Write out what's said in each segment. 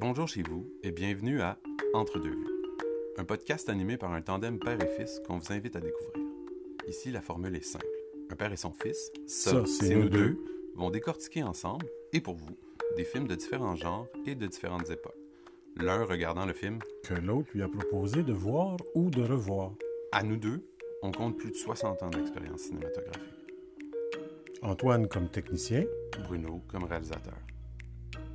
Bonjour chez vous et bienvenue à Entre deux vues, un podcast animé par un tandem père et fils qu'on vous invite à découvrir. Ici, la formule est simple. Un père et son fils, ça, c'est nous deux. vont décortiquer ensemble, et pour vous, des films de différents genres et de différentes époques. L'un regardant le film que l'autre lui a proposé de voir ou de revoir. À nous deux, on compte plus de 60 ans d'expérience cinématographique. Antoine comme technicien, Bruno comme réalisateur.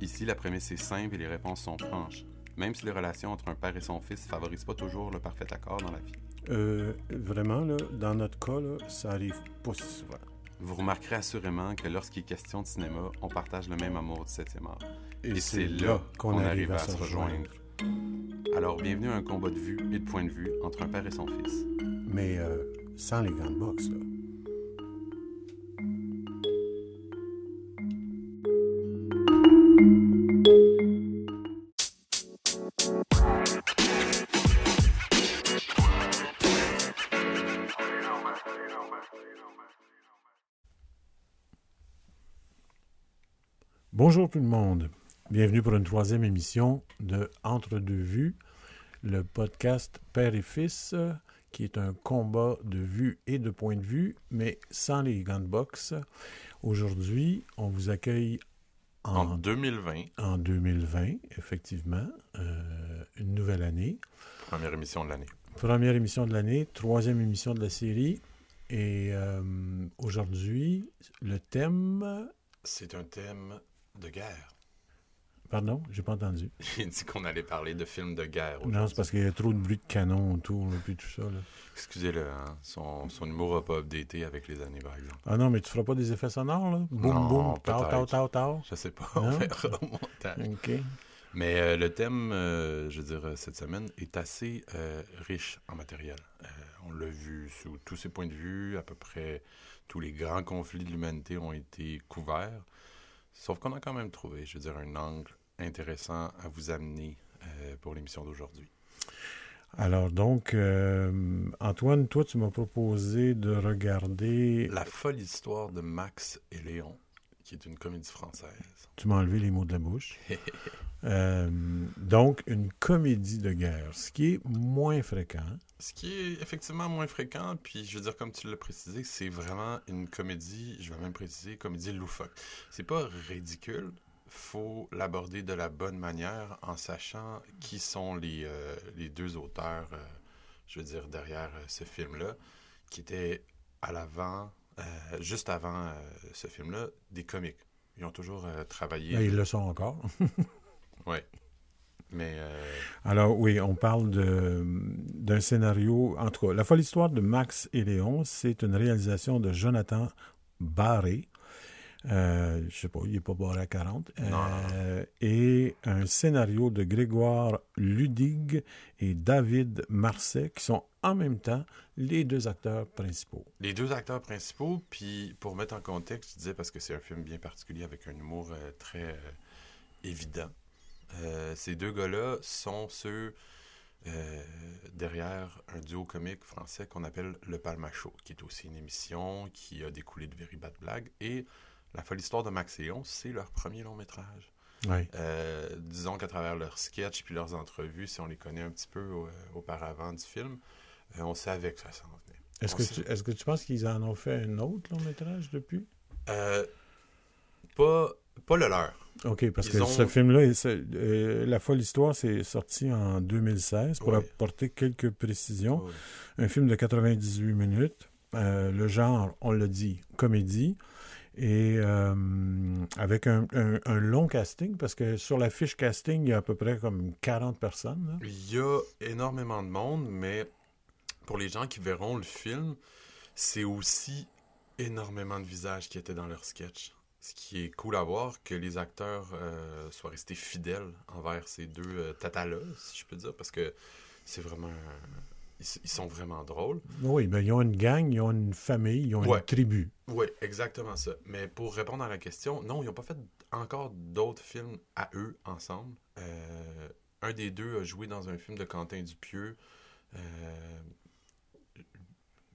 Ici, la prémisse est simple et les réponses sont franches, même si les relations entre un père et son fils favorisent pas toujours le parfait accord dans la vie. euh, vraiment, là, dans notre cas, là, ça arrive pas si souvent. Vous remarquerez assurément que lorsqu'il est question de cinéma, on partage le même amour du 7e art. Et, c'est là qu'on arrive à se rejoindre. Alors, bienvenue à un combat de vue et de point de vue entre un père et son fils. Mais euh, sans les gants de boxe, là. Tout le monde. Bienvenue pour une troisième émission de Entre deux vues, le podcast Père et Fils, qui est un combat de vue et de point de vue, mais sans les gants de boxe. Aujourd'hui, on vous accueille En en, 2020, en 2020, effectivement, euh, une nouvelle année. première émission de l'année. Première émission de l'année, troisième émission de la série. Et euh, aujourd'hui, le thème... C'est un thème de guerre. Pardon, j'ai pas entendu. Il dit qu'on allait parler de films de guerre. Non, c'est parce qu'il y a trop de bruit de canon autour, puis tout ça. Là. Excusez-le, hein, son, son humour n'a pas updaté avec les années, par exemple. Ah non, mais tu feras pas des effets sonores, là? Boum, boum, tao, tao, tao, tao. Je sais pas, on verra au montage. OK. Mais euh, le thème, euh, je veux dire, euh, cette semaine est assez euh, riche en matériel. On l'a vu sous tous ses points de vue, à peu près tous les grands conflits de l'humanité ont été couverts. Sauf qu'on a quand même trouvé, je veux dire, un angle intéressant à vous amener euh, pour l'émission d'aujourd'hui. Alors donc, euh, Antoine, toi, tu m'as proposé de regarder... La folle histoire de Max et Léon, qui est une comédie française. Tu m'as enlevé les mots de la bouche. Euh, donc, une comédie de guerre, ce qui est moins fréquent. Ce qui est effectivement moins fréquent, puis je veux dire, comme tu l'as précisé, c'est vraiment une comédie, je vais même préciser, comédie loufoque. C'est pas ridicule, faut l'aborder de la bonne manière en sachant qui sont les, euh, les deux auteurs, euh, je veux dire, derrière euh, ce film-là, qui étaient à l'avant, juste avant ce film-là, des comiques. Ils ont toujours travaillé. Ben, ils le sont encore. Ouais. Mais euh, Alors oui, on parle d'un scénario, en tout cas, La folle histoire de Max et Léon, c'est une réalisation de Jonathan Barré. Euh, je sais pas, il n'est pas barré à 40. Euh, et un scénario de Grégoire Ludig et David Marseille, qui sont en même temps les deux acteurs principaux. Les deux acteurs principaux, puis pour mettre en contexte, je disais parce que c'est un film bien particulier avec un humour euh, très euh, évident. Euh, ces deux gars-là sont ceux euh, derrière un duo comique français qu'on appelle Le Palma Show, qui est aussi une émission qui a découlé de Very Bad Blague. Et La folle histoire de Max et c'est leur premier long métrage. Euh, disons qu'à travers leurs sketchs puis leurs entrevues, si on les connaît un petit peu euh, auparavant du film, on savait que ça s'en venait. Est-ce On que, tu, est-ce que tu penses qu'ils en ont fait un autre long métrage depuis? Pas, pas le leur. OK, parce Ils que ont- ce film-là, euh, La folle histoire, c'est sorti en 2016 pour Ouais. apporter quelques précisions. Ouais. Un film de 98 minutes. Euh, le genre, on l'a dit, comédie. Et euh, avec un, un- un long casting, parce que sur la fiche casting, il y a à peu près comme 40 personnes. là. Il y a énormément de monde, mais pour les gens qui verront le film, c'est aussi énormément de visages qui étaient dans leur sketch. Ce qui est cool à voir, que les acteurs euh, soient restés fidèles envers ces deux euh, tatas-là, si je peux dire, parce que c'est vraiment... Ils, ils sont vraiment drôles. Oui, ben, ils ont une gang, ils ont une famille, ils ont Ouais. une tribu. Oui, exactement ça. Mais pour répondre à la question, non, ils n'ont pas fait encore d'autres films à eux ensemble. Euh, un des deux a joué dans un film de Quentin Dupieux euh,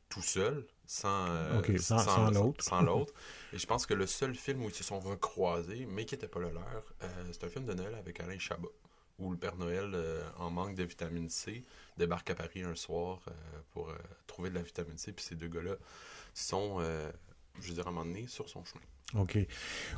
tout seul, sans, euh, Ok, sans- sans l'autre. sans l'autre. Et je pense que le seul film où ils se sont recroisés, mais qui n'était pas le leur, euh, c'est un film de Noël avec Alain Chabat. où le Père Noël, euh, en manque de vitamine C, débarque à Paris un soir euh, pour euh, trouver de la vitamine C. Puis ces deux gars-là sont, je veux dire, à un moment donné, sur son chemin. OK.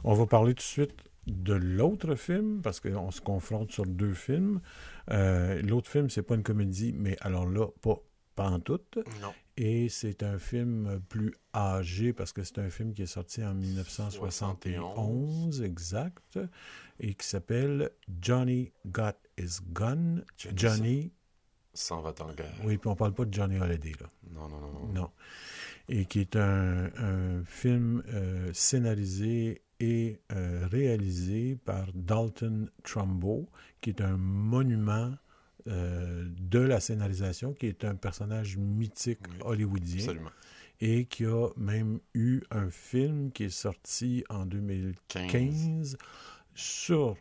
On va parler tout de suite de l'autre film, parce qu'on se confronte sur deux films. L'autre film, c'est pas une comédie, mais alors là, pas, pas en tout. Non. Et c'est un film plus âgé, parce que c'est un film qui est sorti en 1971, exact, et qui s'appelle Johnny Got His Gun. Johnny Johnny, S'en va en guerre. oui, puis on parle pas de Johnny Holiday, là. Non, non, non, non. Non. Et qui est un, un film euh, scénarisé et euh, réalisé par Dalton Trumbo, qui est un monument euh, de la scénarisation, qui est un personnage mythique Oui, hollywoodien Absolument. et qui a même eu un film qui est sorti en 2015 15. sur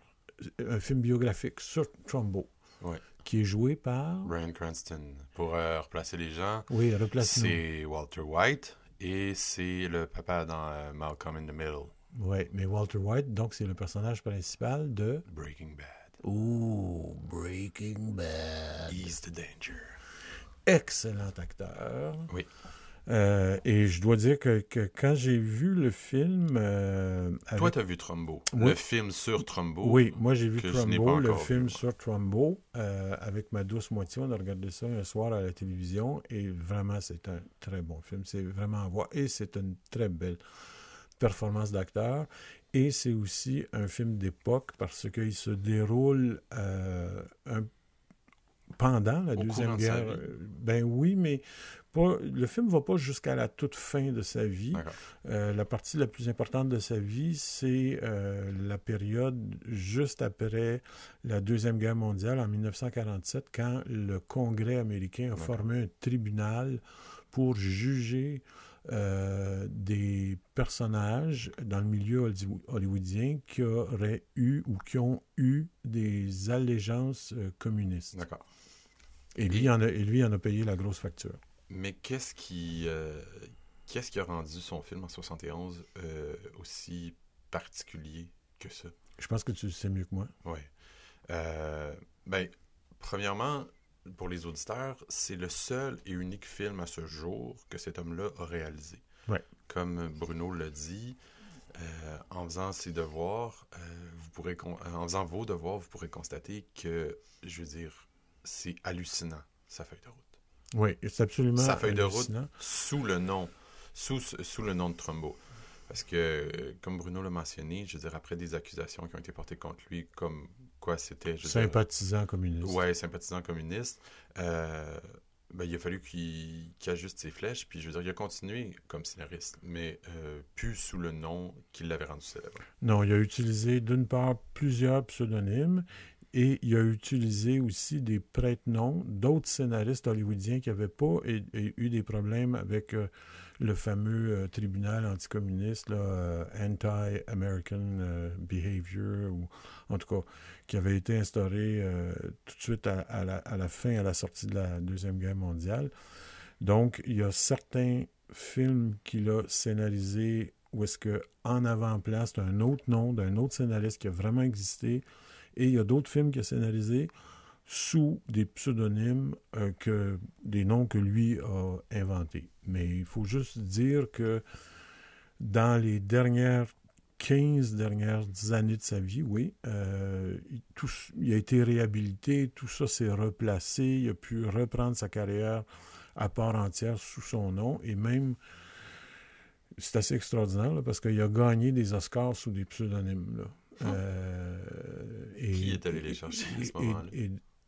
un film biographique sur Trumbo, qui est joué par Brian Cranston. Pour euh, replacer les gens, oui, replace-nous. c'est Walter White et c'est le papa dans euh, Malcolm in the Middle, Oui, mais Walter White, donc c'est le personnage principal de Breaking Bad. Ooh, Breaking Bad. He's the danger. Excellent acteur. Oui. Euh, et je dois dire que, que quand j'ai vu le film. euh, Toi, avec- t'as vu Trumbo. Oui. Le film sur Trumbo. Oui, moi j'ai vu Trumbo, le vu, film sur Trumbo, euh, avec ma douce moitié. On a regardé ça un soir à la télévision et vraiment c'est un très bon film. C'est vraiment à voir et c'est une très belle performance d'acteur. Et c'est aussi un film d'époque parce qu'il se déroule euh, un- pendant la Au Deuxième de Guerre. Euh, Ben oui, mais pas, le film va pas jusqu'à la toute fin de sa vie. Euh, la partie la plus importante de sa vie, c'est euh, la période juste après la Deuxième Guerre mondiale, en 1947, quand le Congrès américain a formé un tribunal pour juger euh, des personnages dans le milieu hollywo- hollywoodien qui auraient eu ou qui ont eu des allégeances euh, communistes. D'accord. Et lui, en a, et lui en a payé la grosse facture. Mais qu'est-ce qui, euh, qu'est-ce qui a rendu son film en 71 euh, aussi particulier que ça? Je pense que tu le sais mieux que moi. Oui. Ben, premièrement, pour les auditeurs, c'est le seul et unique film à ce jour que cet homme-là a réalisé. Ouais. Comme Bruno l'a dit, euh, en faisant ses devoirs, euh, vous pourrez euh, en faisant vos devoirs, vous pourrez constater que, je veux dire, c'est hallucinant, sa feuille de route. Oui, c'est absolument Sa feuille de route sous le nom, sous, sous le nom de Trumbo. Parce que, comme Bruno l'a mentionné, je veux dire, après des accusations qui ont été portées contre lui, comme quoi c'était... Sympathisant communiste. Ouais, sympathisant communiste. Euh, ben, il a fallu qu'il qu'il ajuste ses flèches, puis je veux dire, il a continué comme scénariste, mais euh, plus sous le nom qui l'avait rendu célèbre. Non, il a utilisé d'une part plusieurs pseudonymes et il a utilisé aussi des prête-noms d'autres scénaristes hollywoodiens qui n'avaient pas et- et eu des problèmes avec euh, le fameux euh, tribunal anticommuniste, euh, Anti-American euh, Behavior, ou en tout cas, qui avait été instauré euh, tout de suite à, la, fin, à la sortie de la Deuxième Guerre mondiale. Donc, il y a certains films qu'il a scénarisés où est-ce que en avant-plan, c'est un autre nom d'un autre scénariste qui a vraiment existé. Et il y a d'autres films qu'il a scénarisés sous des pseudonymes, euh, que, des noms que lui a inventés. Mais il faut juste dire que dans les dernières 15 dernières années de sa vie, oui, euh, il, tout, il a été réhabilité, tout ça s'est replacé, il a pu reprendre sa carrière à part entière sous son nom et même c'est assez extraordinaire là, parce qu'il a gagné des Oscars sous des pseudonymes. Là. Hum. Euh, et- Qui est allé les chercher à ce moment-là?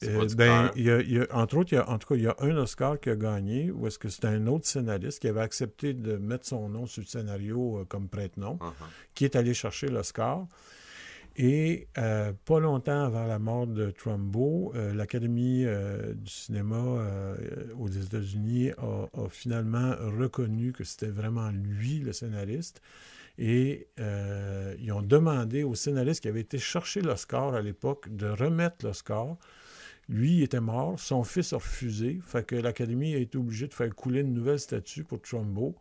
C'est euh, ben, il y a, il y a- entre autres, il y a, en tout cas, il y a un Oscar qui a gagné, où est-ce que c'était un autre scénariste qui avait accepté de mettre son nom sur le scénario euh, comme prête-nom, Uh-huh. qui est allé chercher l'Oscar. Et euh, pas longtemps avant la mort de Trumbo, l'Académie du cinéma aux États-Unis a, a finalement reconnu que c'était vraiment lui le scénariste. Et ils ont demandé au scénariste qui avait été chercher l'Oscar à l'époque de remettre l'Oscar. Lui, était mort, son fils a refusé, fait l'Académie a été obligée de faire couler une nouvelle statue pour Trumbo.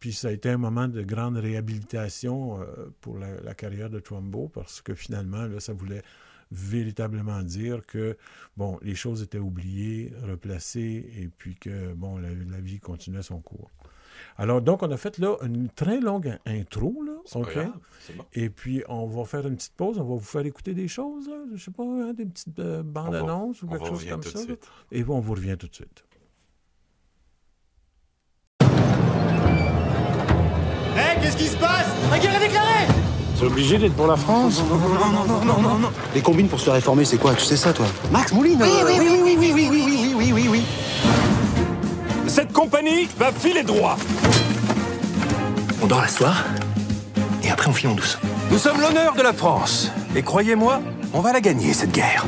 Puis ça a été un moment de grande réhabilitation euh, pour la, carrière de Trumbo parce que finalement, ça voulait véritablement dire que, bon, les choses étaient oubliées, replacées, et puis que, bon, la vie continuait son cours. Alors, donc, on a fait là une très longue intro. Là, OK? Bon. Et puis, on va faire une petite pause. On va vous faire écouter des choses. Là, je sais pas, hein, des petites euh, bandes annonces ou quelque chose comme ça. Et bon, on vous revient tout de suite. Hé, hey, qu'est-ce qui se passe? La guerre est déclarée C'est obligé d'être pour la France non non non, non, non, non, non, Les combines pour se réformer, c'est quoi? Tu sais ça, toi? Max Mouline Oui, oui, oui, oui, oui, oui, oui, oui. Cette compagnie va filer droit On dort la soir, et après on file en douce. Nous sommes l'honneur de la France. Et croyez-moi, on va la gagner, cette guerre.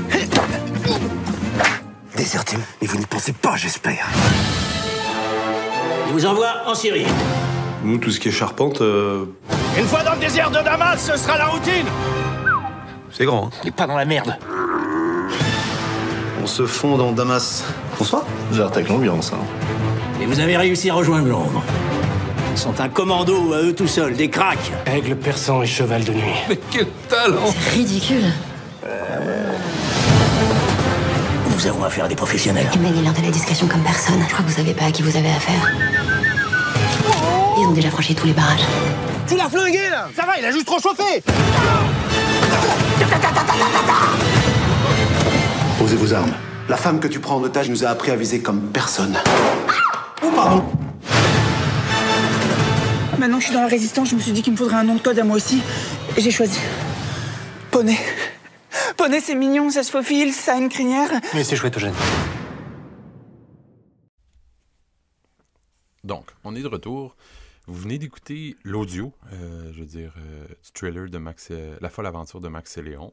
Déserté, mais vous n'y pensez pas, j'espère. Je vous envoie en Syrie. Nous, tout ce qui est charpente, euh, Une fois dans le désert de Damas, ce sera la routine c'est grand. hein. On n'est pas dans la merde. On se fond dans Damas. Bonsoir. Vous avez avec l'ambiance, hein. Et vous avez réussi à rejoindre Londres. Ils sont un commando à eux tout seuls, des cracks. Aigle persan et cheval de nuit. Mais quel talent Ridicule. Nous avons affaire à des professionnels. Tu mènes l'heure de la discrétion comme personne. Je crois que vous savez pas à qui vous avez affaire. Ils ont déjà franchi tous les barrages. Tu l'as flingué, là Ça va, il a juste trop chauffé Posez vos armes. La femme que tu prends en otage nous a appris à viser comme personne. Oh, pardon. Maintenant que je suis dans la résistance, je me suis dit qu'il me faudrait un nom de code à moi aussi. Et j'ai choisi. Poney. Poney, c'est mignon, ça se faufile, ça a une crinière. Mais c'est chouette, Eugène. Donc, on est de retour. Vous venez d'écouter l'audio, euh, je veux dire, euh, du trailer de Max, euh, La folle aventure de Max et Léon.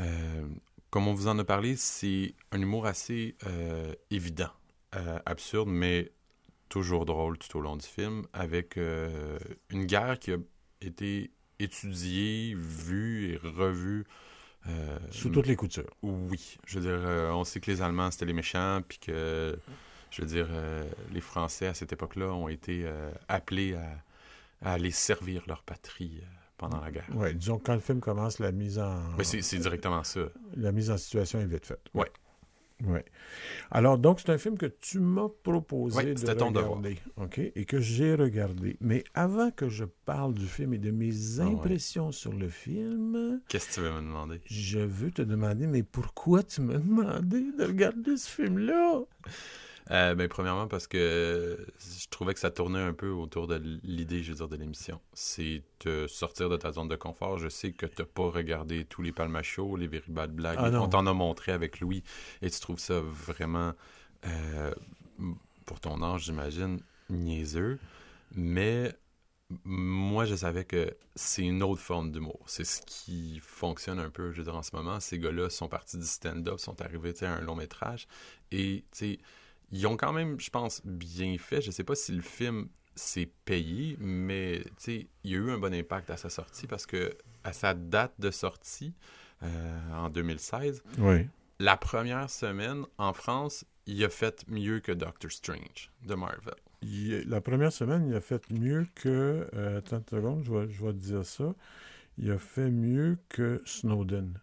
Euh, comme on vous en a parlé, c'est un humour assez euh, évident, absurde, mais toujours drôle tout au long du film, avec euh, une guerre qui a été étudiée, vue et revue. euh, Sous toutes les coutures. oui, je veux dire, euh, on sait que les Allemands, c'était les méchants, puis que, je veux dire, euh, les Français, à cette époque-là, ont été euh, appelés à, à aller servir leur patrie euh, pendant la guerre. Oui, disons que quand le film commence, la mise en, Mais c'est directement ça. la mise en situation est vite faite. Ouais. Ouais. Alors, donc, c'est un film que tu m'as proposé Ouais, de c'était ton devoir. regarder, OK? Et que j'ai regardé. Mais avant que je parle du film et de mes Ah ouais. impressions sur le film, Qu'est-ce que tu veux me demander? je veux te demander, mais pourquoi tu m'as demandé de regarder ce film-là? Euh, ben, premièrement, parce que je trouvais que ça tournait un peu autour de l'idée, je veux dire, de l'émission. C'est te sortir de ta zone de confort. Je sais que tu n'as pas regardé tous les palmachos, les Very Bad Blagues. Ah. On t'en a montré avec Louis et tu trouves ça vraiment, euh, pour ton âge, j'imagine, niaiseux. Mais moi, je savais que c'est une autre forme d'humour. C'est ce qui fonctionne un peu, je veux dire, en ce moment. Ces gars-là sont partis du stand-up, sont arrivés à un long métrage. Et, tu sais, ils ont quand même, je pense, bien fait. Je sais pas si le film s'est payé, mais, tu sais, il y a eu un bon impact à sa sortie parce que, à sa date de sortie, euh, en 2016, Oui. la première semaine, en France, il a fait mieux que Doctor Strange de Marvel. Il- la première semaine, il a fait mieux que. euh, attends une seconde, je vais, je vais te dire ça. Il a fait mieux que Snowden.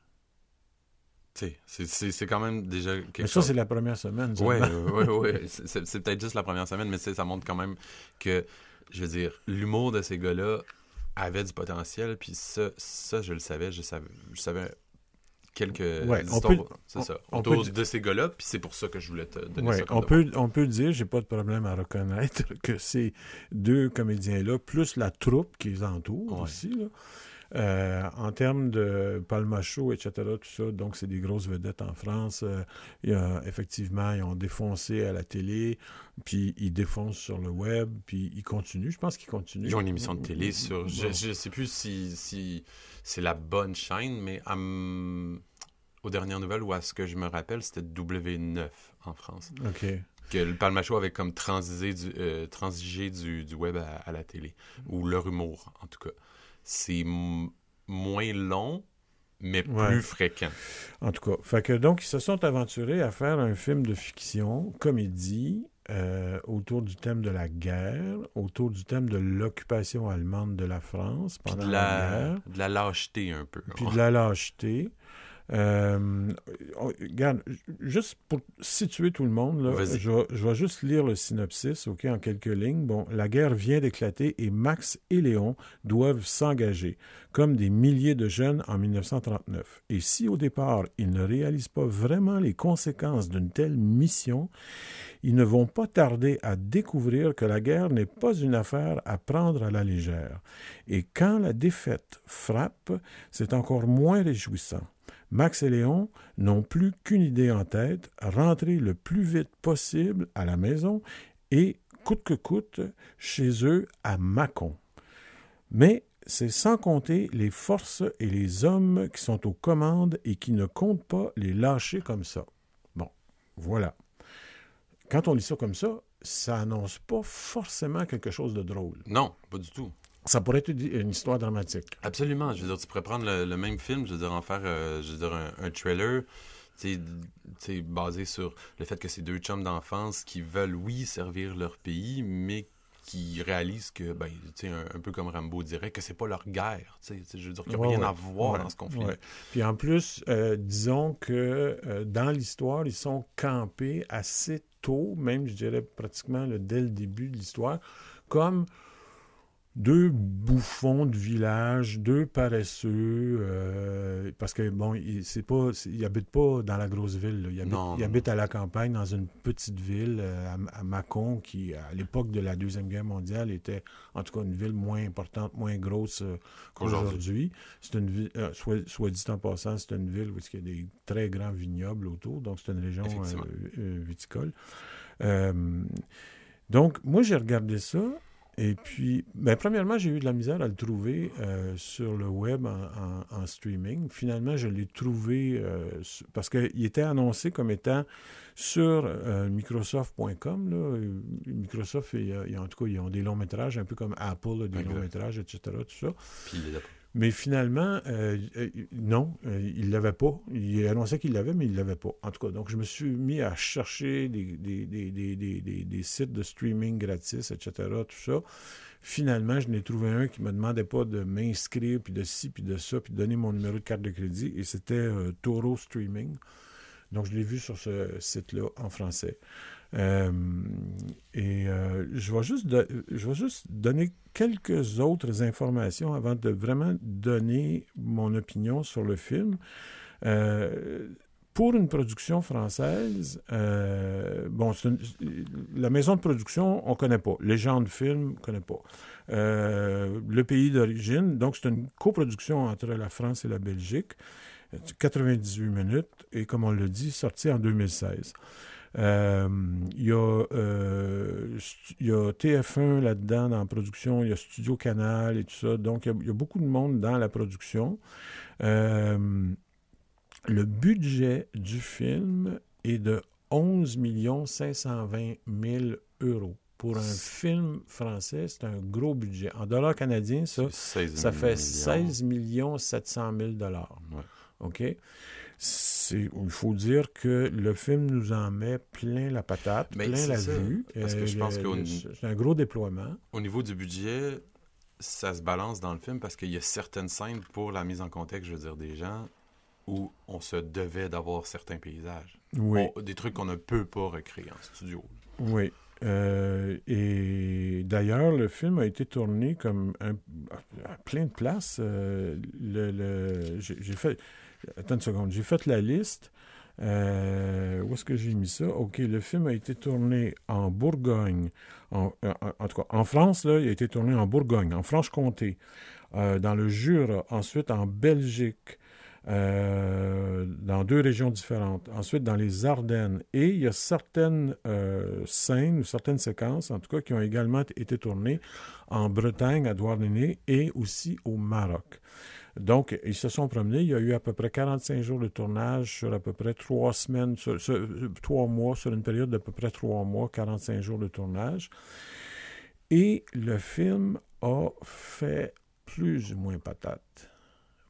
C'est- quand même déjà quelque Mais ça, c'est la première semaine. Ouais, ouais, ouais. C'est- peut-être juste la première semaine, mais ça montre quand même que, je veux dire, l'humour de ces gars-là avait du potentiel, puis ça, ça, je le savais, je savais, je savais quelques Ouais, histoires, peut- c'est ça, on autour peut- de ces gars-là, puis c'est pour ça que je voulais te donner Ouais, ça comme on, peut, on peut dire, j'ai pas de problème à reconnaître que ces deux comédiens-là, plus la troupe qui les entoure Ouais. aussi, là, euh, en termes de Palmacho, etc., tout ça, donc c'est des grosses vedettes en France. euh, il y a- effectivement, ils ont défoncé à la télé, puis ils défoncent sur le web, puis ils continuent. Je pense qu'ils continuent. Ils ont une émission de télé sur. Je, Bon. je sais plus si, si c'est la bonne chaîne, mais m- aux dernières nouvelles, ou à ce que je me rappelle, c'était W9 en France. OK. que le Palmacho avait comme transigé du, euh, transigé du, du web à, à la télé, ou leur humour, en tout cas. C'est moins long, mais Ouais. plus fréquent. En tout cas, fait que donc ils se sont aventurés à faire un film de fiction, comédie, euh, autour du thème de la guerre, autour du thème de l'occupation allemande de la France pendant de la, la, guerre, de la lâcheté un peu. puis de la lâcheté. Euh, on- regarde, juste pour situer tout le monde, là, Vas-y. je, vais- je vais juste lire le synopsis, OK, en quelques lignes. Bon, la guerre vient d'éclater et Max et Léon doivent s'engager, comme des milliers de jeunes en 1939. Et si au départ, ils ne réalisent pas vraiment les conséquences d'une telle mission, ils ne vont pas tarder à découvrir que la guerre n'est pas une affaire à prendre à la légère. Et quand la défaite frappe, c'est encore moins réjouissant. Max et Léon n'ont plus qu'une idée en tête, rentrer le plus vite possible à la maison et, coûte que coûte, chez eux à Mâcon. Mais c'est sans compter les forces et les hommes qui sont aux commandes et qui ne comptent pas les lâcher comme ça. Bon, voilà. Quand on lit ça comme ça, ça annonce pas forcément quelque chose de drôle. Non, pas du tout. Ça pourrait être une histoire dramatique. Absolument. Je veux dire, tu pourrais prendre le, le même film, je veux dire, en faire, euh, je veux dire, un, un trailer, sais, basé sur le fait que c'est deux chums d'enfance qui veulent, oui, servir leur pays, mais qui réalisent que, ben, tu sais, un, un peu comme Rambo dirait, que c'est pas leur guerre, tu sais. Tu sais, Je veux dire, qu'il n'y a Ouais, rien ouais. à voir Ouais, dans ce conflit. Puis en plus, euh, disons que euh, dans l'histoire, ils sont campés assez tôt, même je dirais pratiquement là, dès le début de l'histoire, comme deux bouffons de village, deux paresseux, euh, parce que bon, c'est pas, ils habitent pas dans la grosse ville, là. ils habitent, Non, ils non, habitent à la campagne, dans une petite ville, euh, à, à Mâcon, qui à l'époque de la deuxième guerre mondiale était en tout cas une ville moins importante, moins grosse euh, Qu'aujourd'hui. C'est une ville, soit, soit dit en passant, c'est une ville où il y a des très grands vignobles autour, donc c'est une région viticole. Donc, moi, j'ai regardé ça. Et puis, ben, premièrement, j'ai eu de la misère à le trouver euh, sur le web en, en- en streaming. Finalement, je l'ai trouvé euh, parce qu'il était annoncé comme étant sur euh, Microsoft.com. là. Euh, Microsoft, a- en tout cas, ils ont des longs métrages, un peu comme Apple a des Exact. longs métrages, etc. Tout ça. Puis il est là. Mais finalement, euh, euh, non, euh, il ne l'avait pas. Il annonçait qu'il l'avait, mais il ne l'avait pas. En tout cas, donc je me suis mis à chercher des, des, sites de streaming gratis, etc., tout ça. Finalement, je n'ai trouvé un qui ne me demandait pas de m'inscrire, puis de ci, puis de ça, puis de donner mon numéro de carte de crédit, et c'était Toro Streaming. Donc, je l'ai vu sur ce site-là en français. Euh, et euh, je, vais juste je vais juste donner quelques autres informations avant de vraiment donner mon opinion sur le film. Euh, pour une production française, bon, la maison de production, on ne connaît pas. Légende Film, on ne connaît pas. Le pays d'origine, donc c'est une coproduction entre la France et la Belgique. 98 minutes, et comme on l'a dit, sorti en 2016. Euh, Il y, a, euh, y a TF1 là-dedans dans la production, il y a Studio Canal et tout ça. Donc, il y a, il y a beaucoup de monde dans la production. Euh, le budget du film est de 11 520 000 euros. Pour un film français, c'est un gros budget. En dollars canadiens, ça, 16 ça fait millions. 16 700 000 dollars. Ouais. OK? C'est- Il faut dire que le film nous en met plein la patate, Mais plein la ça, vue. parce que je pense le- c'est un gros déploiement. Au niveau du budget, ça se balance dans le film parce qu'il y a certaines scènes pour la mise en contexte, je veux dire, des gens où on se devait d'avoir certains paysages. Oui. On- des trucs qu'on ne peut pas recréer en studio. Oui. Euh, et d'ailleurs, le film a été tourné comme un, à plein de places. Euh, le, j'ai fait. Attends une seconde. J'ai fait la liste. Euh, où est-ce que j'ai mis ça? OK, le film a été tourné en Bourgogne. En, en- tout cas, en France, là, il a été tourné en Bourgogne, en Franche-Comté, euh, dans le Jura, ensuite en Belgique, euh, dans deux régions différentes. Ensuite, dans les Ardennes. Et il y a certaines scènes ou certaines séquences, en tout cas, qui ont également été tournées en Bretagne, à Douarnenez, et aussi au Maroc. Donc, ils se sont promenés. Il y a eu à peu près 45 jours de tournage sur à peu près trois semaines, sur- sur- trois mois, sur une période d'à peu près trois mois, 45 jours de tournage. Et le film a fait plus ou moins patate.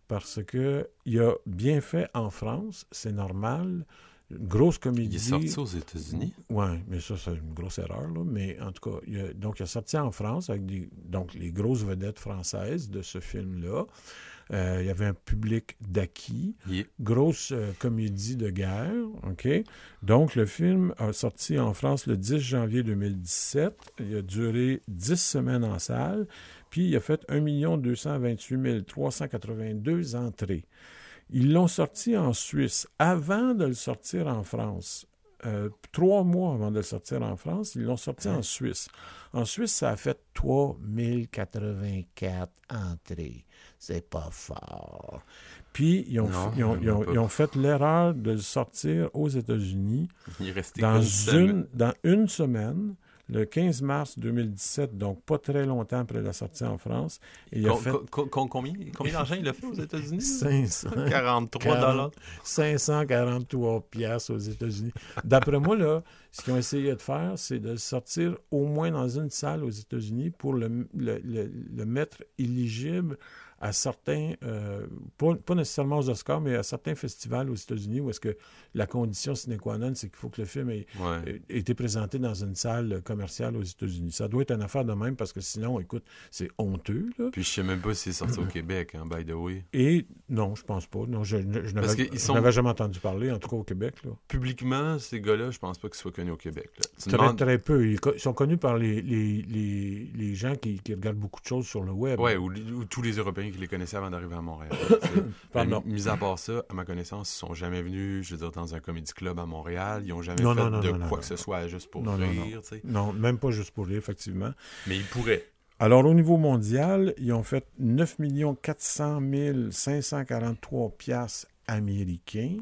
Parce que il a bien fait en France, c'est normal. Une grosse comédie. Il est sorti aux États-Unis. Oui, mais ça, c'est une grosse erreur. Là. Mais en tout cas, il a, donc, il est sorti en France avec des, donc, les grosses vedettes françaises de ce film-là. Euh, il y avait un public d'acquis. Yeah. Grosse euh, comédie de guerre. OK? Donc, le film a sorti en France le 10 janvier 2017. Il a duré 10 semaines en salle. Puis, il a fait 1 228 382 entrées. Ils l'ont sorti en Suisse avant de le sortir en France. Euh, trois mois avant de le sortir en France, ils l'ont sorti en Suisse. En Suisse, ça a fait 3084 entrées. C'est pas fort. Puis, ils ont, Non, ils ont- ils ont- pas. ils ont fait l'erreur de le sortir aux États-Unis dans une dans une semaine, le 15 mars 2017, donc pas très longtemps après la sortie en France. Et il a fait com- com- combien combien d'argent il a fait aux États-Unis? 500. 43 dollars. 543 piastres aux États-Unis. D'après moi, là, ce qu'ils ont essayé de faire, c'est de le sortir au moins dans une salle aux États-Unis pour le, le- le- le mettre éligible à certains, euh, pas, pas nécessairement aux Oscars, mais à certains festivals aux États-Unis où est-ce que la condition sine qua non, c'est qu'il faut que le film ait, Ouais. ait été présenté dans une salle commerciale aux États-Unis. Ça doit être une affaire de même parce que sinon, écoute, c'est honteux, là. Puis je sais même pas s'il est sorti au Québec, hein, by the way. Et non, je pense pas. Non, je, je, n'avais sont- jamais entendu parler, en tout cas au Québec. Là. Publiquement, ces gars-là, je pense pas qu'ils soient connus au Québec. Très, demandes- très peu. Ils sont connus par les, les, les, les gens qui, qui regardent beaucoup de choses sur le web. Ouais, ou, ou tous les Européens qui les connaissaient avant d'arriver à Montréal. Mais mis à part ça, à ma connaissance, ils sont jamais venus, je veux dire, dans un comédie club à Montréal. Ils ont jamais Non, fait non, non, de quoi que ce soit juste pour rire, non. même pas juste pour rire, effectivement. Mais ils pourraient. Alors, au niveau mondial, ils ont fait 9 400 543 piastres américains.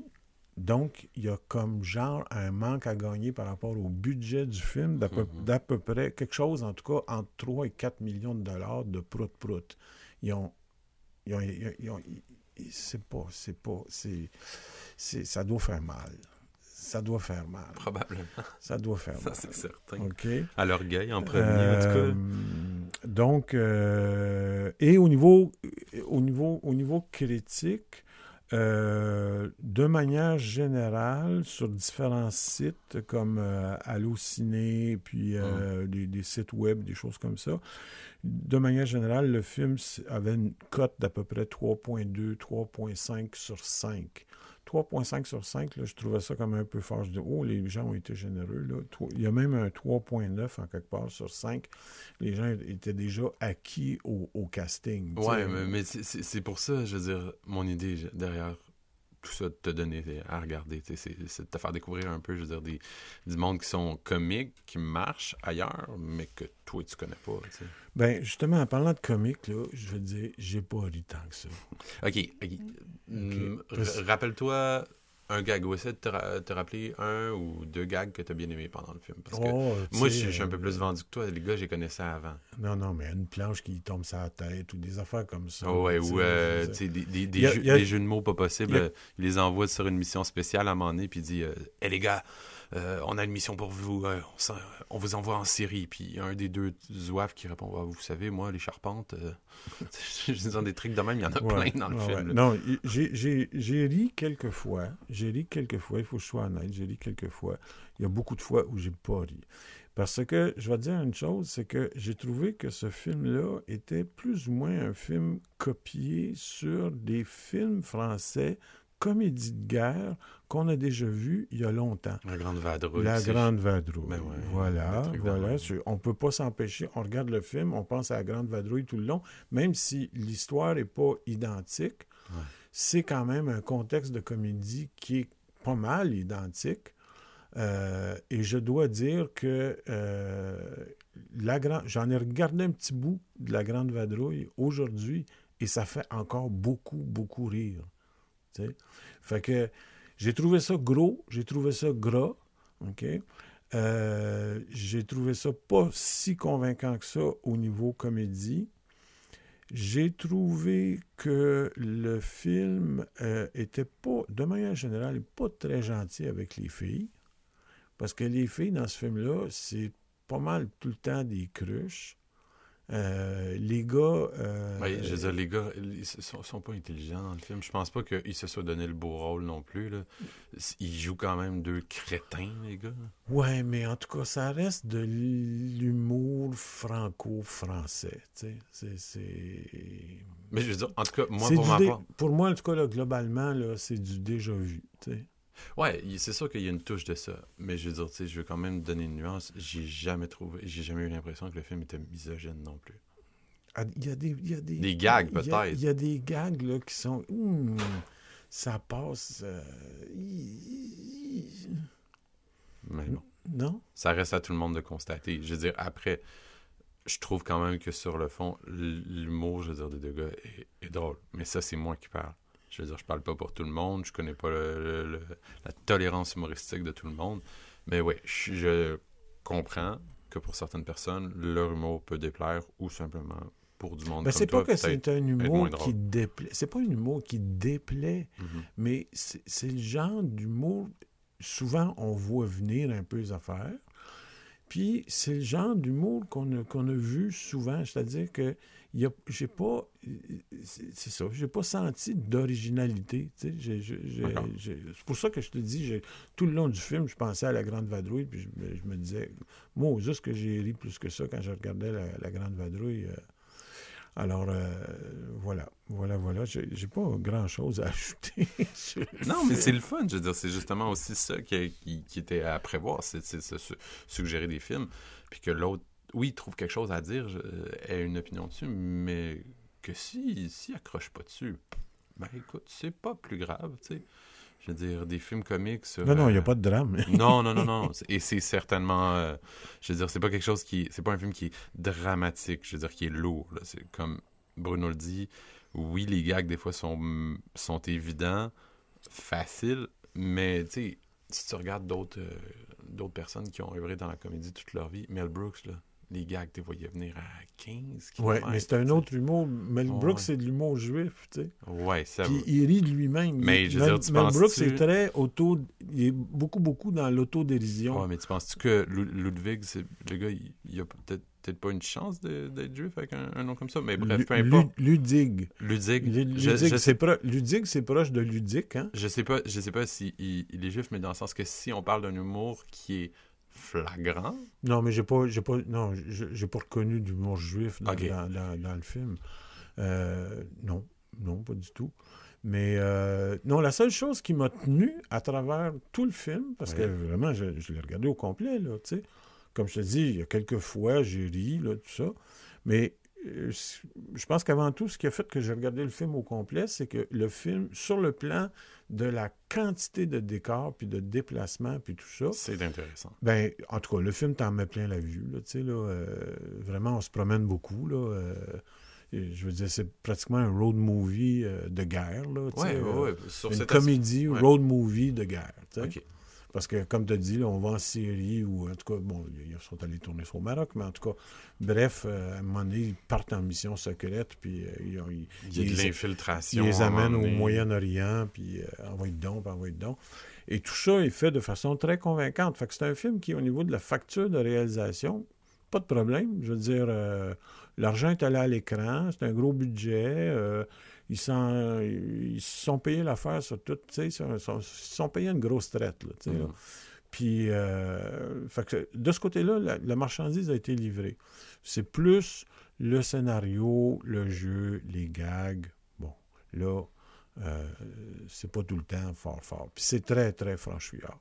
Donc, il y a comme genre un manque à gagner par rapport au budget du film d'à peu, Mhm. peu près, quelque chose en tout cas entre 3 et 4 millions de dollars de prout-prout. Ils ont... Ils ont, ils ont- ils ont- ils- c'est pas... C'est pas... C'est, c'est, ça doit faire mal. Ça doit faire mal. Probablement. Ça doit faire Ça, mal. c'est certain. OK? À l'orgueil, en premier, en Euh, tout donc, euh, et au niveau, au niveau, au niveau critique, euh, de manière générale, sur différents sites comme euh, Allociné, puis euh, des, des sites web, des choses comme ça, de manière générale, le film avait une cote d'à peu près 3.2, 3.5 sur 5. 3.5 sur 5, là, je trouvais ça comme un peu fort. Je dis, oh, les gens ont été généreux. Là. Il y a même un 3.9 en quelque part sur 5. Les gens étaient déjà acquis au, au casting. Ouais, mais, mais c'est- pour ça, je veux dire, mon idée derrière tout ça, de te donner à regarder, c'est de te faire découvrir un peu, je veux dire, des, du monde qui sont comiques, qui marchent ailleurs, mais que toi, tu connais pas, tu sais. Ben, justement, en parlant de comique, là, je veux dire, j'ai pas ri tant que ça. OK, OK. Parce- r- Rappelle-toi un gag, ou essaie de te, ra- te rappeler un ou deux gags que tu as bien aimé pendant le film. Parce que Oh, moi, je je suis un peu euh, plus vendu que toi. Les gars, je les connaissais avant. Non, non, mais une planche qui tombe sur la tête ou des affaires comme ça. Ah ouais, ou euh, des, des, des a- jeux, il y a- des jeux de mots pas possibles. il y a- euh, Il les envoie sur une mission spéciale à un moment donné, puis il dit euh, Hé les gars, euh, on a une mission pour vous, euh, on, vous envoie en série. Puis un des deux zouaves qui répond Ah, Vous savez, moi, les charpentes, euh, je dis des trucs de même, il y en a Ouais, plein dans le ouais, film. là. Non, j'ai- j'ai j'ai ri quelques fois. J'ai ri quelques fois. Il faut que je sois honnête. J'ai ri quelques fois. Il y a beaucoup de fois où j'ai pas ri. Parce que, je vais te dire une chose, c'est que j'ai trouvé que ce film-là était plus ou moins un film copié sur des films français, comédies de guerre, qu'on a déjà vus il y a longtemps. La Grande Vadrouille. La Grande Vadrouille. Ben ouais, voilà, voilà. On peut pas s'empêcher. On regarde le film, on pense à la Grande Vadrouille tout le long, même si l'histoire n'est pas identique. Ouais. C'est quand même un contexte de comédie qui est pas mal identique. Euh, et je dois dire que euh, la grande, j'en ai regardé un petit bout de la Grande Vadrouille aujourd'hui et ça fait encore beaucoup, beaucoup rire. Fait que j'ai trouvé ça gros, j'ai trouvé ça gras, OK? Euh, j'ai trouvé ça pas si convaincant que ça au niveau comédie. J'ai trouvé que le film euh, était pas, de manière générale, pas très gentil avec les filles. Parce que les filles dans ce film-là, c'est pas mal tout le temps des cruches. Euh, les gars. euh, je veux dire, les gars, ils sont, sont pas intelligents dans le film. Je pense pas qu'ils se soient donné le beau rôle non plus. Là. Ils jouent quand même deux crétins, les gars. Ouais, mais en tout cas, ça reste de l'humour franco-français. C'est- C'est. Mais je veux dire, en tout cas, moi, pour ma dé- part. Pour moi, en tout cas, là, globalement, là, c'est du déjà vu. Ouais, c'est sûr qu'il y a une touche de ça. Mais je veux dire, tu sais, je veux quand même donner une nuance. J'ai jamais trouvé, j'ai jamais eu l'impression que le film était misogyne non plus. Ah, Il y a des. il y a des, Des gags, peut-être. Il y a des gags là, qui sont. hum, ça passe. euh, Mais bon. Non? ça reste à tout le monde de constater. Je veux dire, après, je trouve quand même que sur le fond, l'humour, je veux dire, des deux gars est, est drôle. Mais ça, c'est moi qui parle. Je veux dire, je parle pas pour tout le monde, je connais pas le- le- le- la tolérance humoristique de tout le monde. Mais oui, je, je comprends que pour certaines personnes, leur humour peut déplaire ou simplement pour du monde Ben, c'est pas que c'est un humour qui déplaît. C'est pas un humour qui déplaît, Mhm. mais c'est le genre d'humour. Souvent, on voit venir un peu les affaires. Puis, c'est le genre d'humour qu'on a, a vu souvent. C'est-à-dire que j'ai pas. C'est ça. J'ai pas senti d'originalité. C'est pour ça que je te dis, tout le long du film, je pensais à la Grande Vadrouille. Puis, je, me- je me disais, moi, juste que j'ai ri plus que ça quand je regardais la, la Grande Vadrouille. euh, alors, euh, voilà, voilà, voilà. J'ai pas grand-chose à ajouter. Non, mais c'est le fun. Je veux dire, c'est justement aussi ça qui, qui- qui était à prévoir, c'est suggérer des films. Puis que l'autre, oui, trouve quelque chose à dire, je- ait une opinion dessus, mais que si, si accroche pas dessus, ben écoute, c'est pas plus grave, tu sais. Je veux dire, des films comiques sur. Non, non, il n'y a euh, pas de drame. non, non, non, non. Et c'est certainement. euh, je veux dire, c'est pas quelque chose qui. C'est pas un film qui est dramatique. Je veux dire, qui est lourd. C'est comme Bruno le dit. Oui, les gags, des fois, sont, sont évidents, faciles, mais tu sais, si tu regardes d'autres euh, d'autres personnes qui ont œuvré dans la comédie toute leur vie, Mel Brooks, là, les gags, tu les voyais venir à 15 Oui, kilomètres, mais c'est un tu autre humour. Mel Ouais. Brooks, c'est de l'humour juif, tu sais. Ouais, ça Puis il rit de lui-même. Mais, je veux Mel, dire, tu Mel Brooks est très auto... Il est beaucoup, beaucoup dans l'autodérision. Ouais, mais tu penses-tu que Lu- Ludwig, le gars, il, il a peut-être peut-être pas une chance d'être juif avec un, un nom comme ça? Mais bref, peu importe. Lu- Ludig. Ludig, Ludig, je, c'est pro- proche de Ludic, hein? je sais pas, je sais pas si il, il est juif, mais dans le sens que si on parle d'un humour qui est flagrant, Non, mais j'ai pas, j'ai pas, non, j'ai pas reconnu d'humour juif dans, Ok. dans, dans- dans le film. Euh, non, non, pas du tout. Mais euh, non, la seule chose qui m'a tenu à travers tout le film, parce que vraiment, je, je l'ai regardé au complet, là, tu sais. Comme je te dis, il y a quelques fois, j'ai ri, là, tout ça. Mais je pense qu'avant tout, ce qui a fait que j'ai regardé le film au complet, c'est que le film, sur le plan de la quantité de décors, puis de déplacements, puis tout ça, c'est intéressant. ben, en tout cas, le film t'en met plein la vue. Là, là, euh, vraiment, on se promène beaucoup. Là, euh, je veux dire, c'est pratiquement un road movie euh, de guerre. Là, Ouais, ouais, euh, ouais. Sur une comédie road movie de guerre. tu sais. Ok. Parce que, comme tu as dit, là, on va en Syrie ou en tout cas, bon, ils sont allés tourner sur au Maroc, mais en tout cas, bref, euh, à un moment donné, ils partent en mission secrète, puis euh, ils, ont- ils- Il y a de ils- l'infiltration. ils les amènent au. Moyen-Orient, puis euh, envoie donc, puis envoie. Et tout ça est fait de façon très convaincante. Fait que c'est un film qui, au niveau de la facture de réalisation, pas de problème. Je veux dire, euh, l'argent est allé à l'écran, c'est un gros budget. Ils, s'en- ils sont payés l'affaire sur tout, tu sais, ils sont, sont- sont payés une grosse traite, là, tu sais, là. Mhm. Puis, euh, fait que de ce côté-là, la, la marchandise a été livrée. C'est plus le scénario, le jeu, les gags. Bon, là, euh, c'est pas tout le temps fort, fort. Puis c'est très, très franchouillard.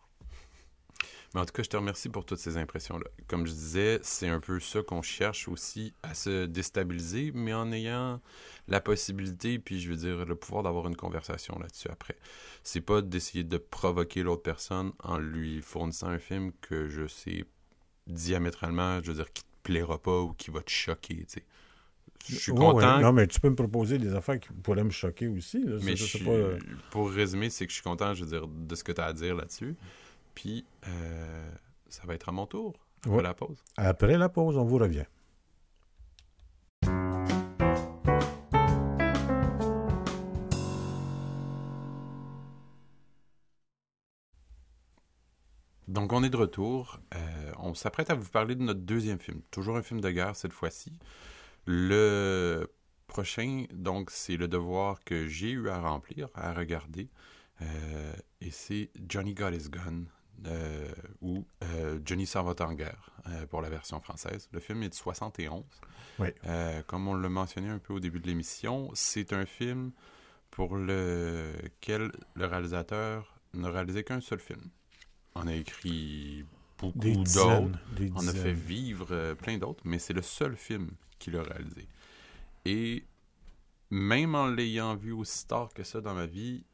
Mais en tout cas, je te remercie pour toutes ces impressions-là. Comme je disais, c'est un peu ça qu'on cherche aussi à se déstabiliser, mais en ayant la possibilité, puis je veux dire, le pouvoir d'avoir une conversation là-dessus après. C'est pas d'essayer de provoquer l'autre personne en lui fournissant un film que je sais diamétralement, je veux dire, qui te plaira pas ou qui va te choquer, tu sais. Je suis content. ouais. Non, mais tu peux me proposer des affaires qui pourraient me choquer aussi. là. Mais je suis- pas, euh, pour résumer, c'est que je suis content, je veux dire, de ce que tu as à dire là-dessus. Puis, euh, ça va être à mon tour. Après Ouais. la pause. Après la pause, on vous revient. Donc, on est de retour. Euh, on s'apprête à vous parler de notre deuxième film. Toujours un film de guerre cette fois-ci. Le prochain, donc, c'est le devoir que j'ai eu à remplir, à regarder. Euh, et c'est Johnny Got His Gun, euh, ou euh, Johnny s'en va en guerre, euh, pour la version française. Le film est de 71. Oui. Euh, comme on l'a mentionné un peu au début de l'émission, c'est un film pour lequel le réalisateur n'a réalisé qu'un seul film. On a écrit beaucoup d'autres. On a fait vivre plein d'autres, mais c'est le seul film qu'il a réalisé. Et même en l'ayant vu aussi tard que ça dans ma vie,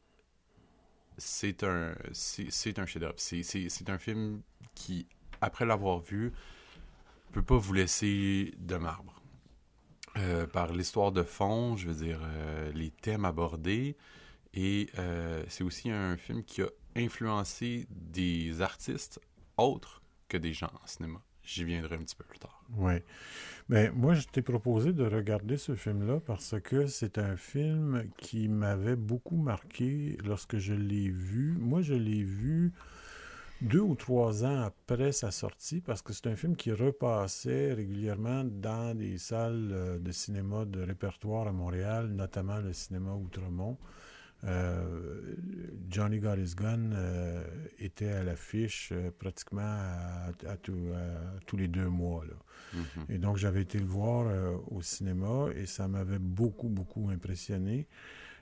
c'est un, c'est, un chef-d'œuvre. C'est un film qui, après l'avoir vu, peut pas vous laisser de marbre. Euh, par l'histoire de fond, je veux dire, euh, les thèmes abordés. Et euh, c'est aussi un film qui a influencé des artistes autres que des gens en cinéma. J'y viendrai un petit peu plus tard. Oui. Ben, moi, je t'ai proposé de regarder ce film-là parce que c'est un film qui m'avait beaucoup marqué lorsque je l'ai vu. Moi, je l'ai vu deux ou trois ans après sa sortie parce que c'est un film qui repassait régulièrement dans des salles euh, de cinéma de répertoire à Montréal, notamment le cinéma Outremont. Euh, Johnny Got His Gun euh, était à l'affiche euh, pratiquement à, à tout- à tous les deux mois. Là. Mhm. Et donc, j'avais été le voir au cinéma et ça m'avait beaucoup, beaucoup impressionné.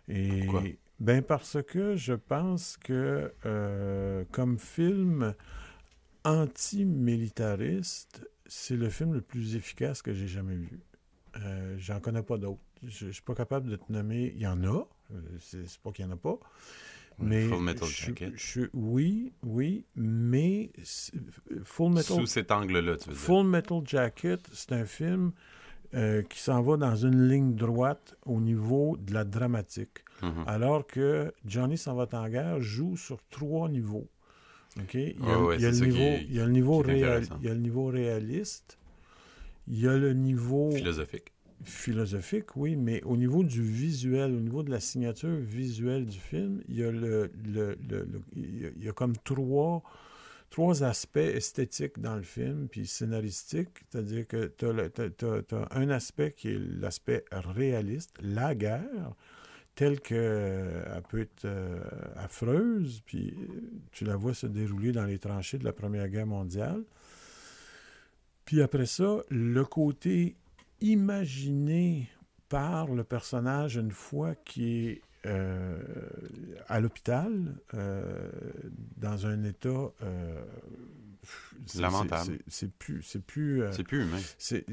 Et, Pourquoi? Ben parce que je pense que euh, comme film anti-militariste, c'est le film le plus efficace que j'ai jamais vu. Euh, J'en connais pas d'autres. Je, je suis pas capable de te nommer. Il y en a. euh, C'est pas qu'il y en a pas. Mais Full Metal Jacket. je- oui, oui, mais Full Metal Sous cet angle-là, tu veux dire. Full Metal Jacket, c'est un film euh, qui s'en va dans une ligne droite au niveau de la dramatique. Mhm. Alors que Johnny s'en va en guerre joue sur trois niveaux. OK? Il y a, ouais, il y a c'est le ça qui niveau, est- il y a le niveau réal- il y a le niveau réaliste. Il y a le niveau Philosophique. Philosophique, oui, mais au niveau du visuel, au niveau de la signature visuelle du film, il y a le, le- le- il y a- comme trois, trois aspects esthétiques dans le film, puis scénaristiques, c'est-à-dire que tu as, un aspect qui est l'aspect réaliste, la guerre, telle qu'elle peut être euh, affreuse, puis euh, tu la vois se dérouler dans les tranchées de la Première Guerre mondiale. Puis après ça, le côté imaginé par le personnage une fois qui est euh, à l'hôpital, euh, dans un état... euh, Lamentable. c'est- plus... C'est plus, C'est plus humain. c'est-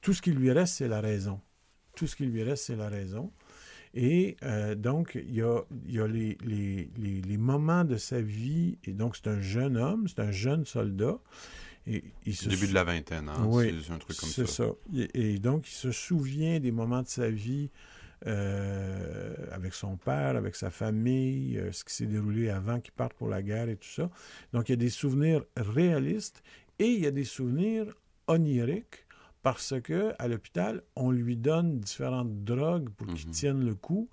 tout ce qui lui reste, c'est la raison. Tout ce qui lui reste, c'est la raison. Et donc, il y a, y a les, les- les- les moments de sa vie. Et donc, c'est un jeune homme, c'est un jeune soldat. Et il se Début de la vingtaine, hein? Oui, C'est un truc comme c'est ça. ça. Et, et donc, il se souvient des moments de sa vie euh, avec son père, avec sa famille, euh, ce qui s'est déroulé avant qu'il parte pour la guerre et tout ça. Donc, il y a des souvenirs réalistes et il y a des souvenirs oniriques parce que à l'hôpital, on lui donne différentes drogues pour qu'il Mhm. tienne le coup.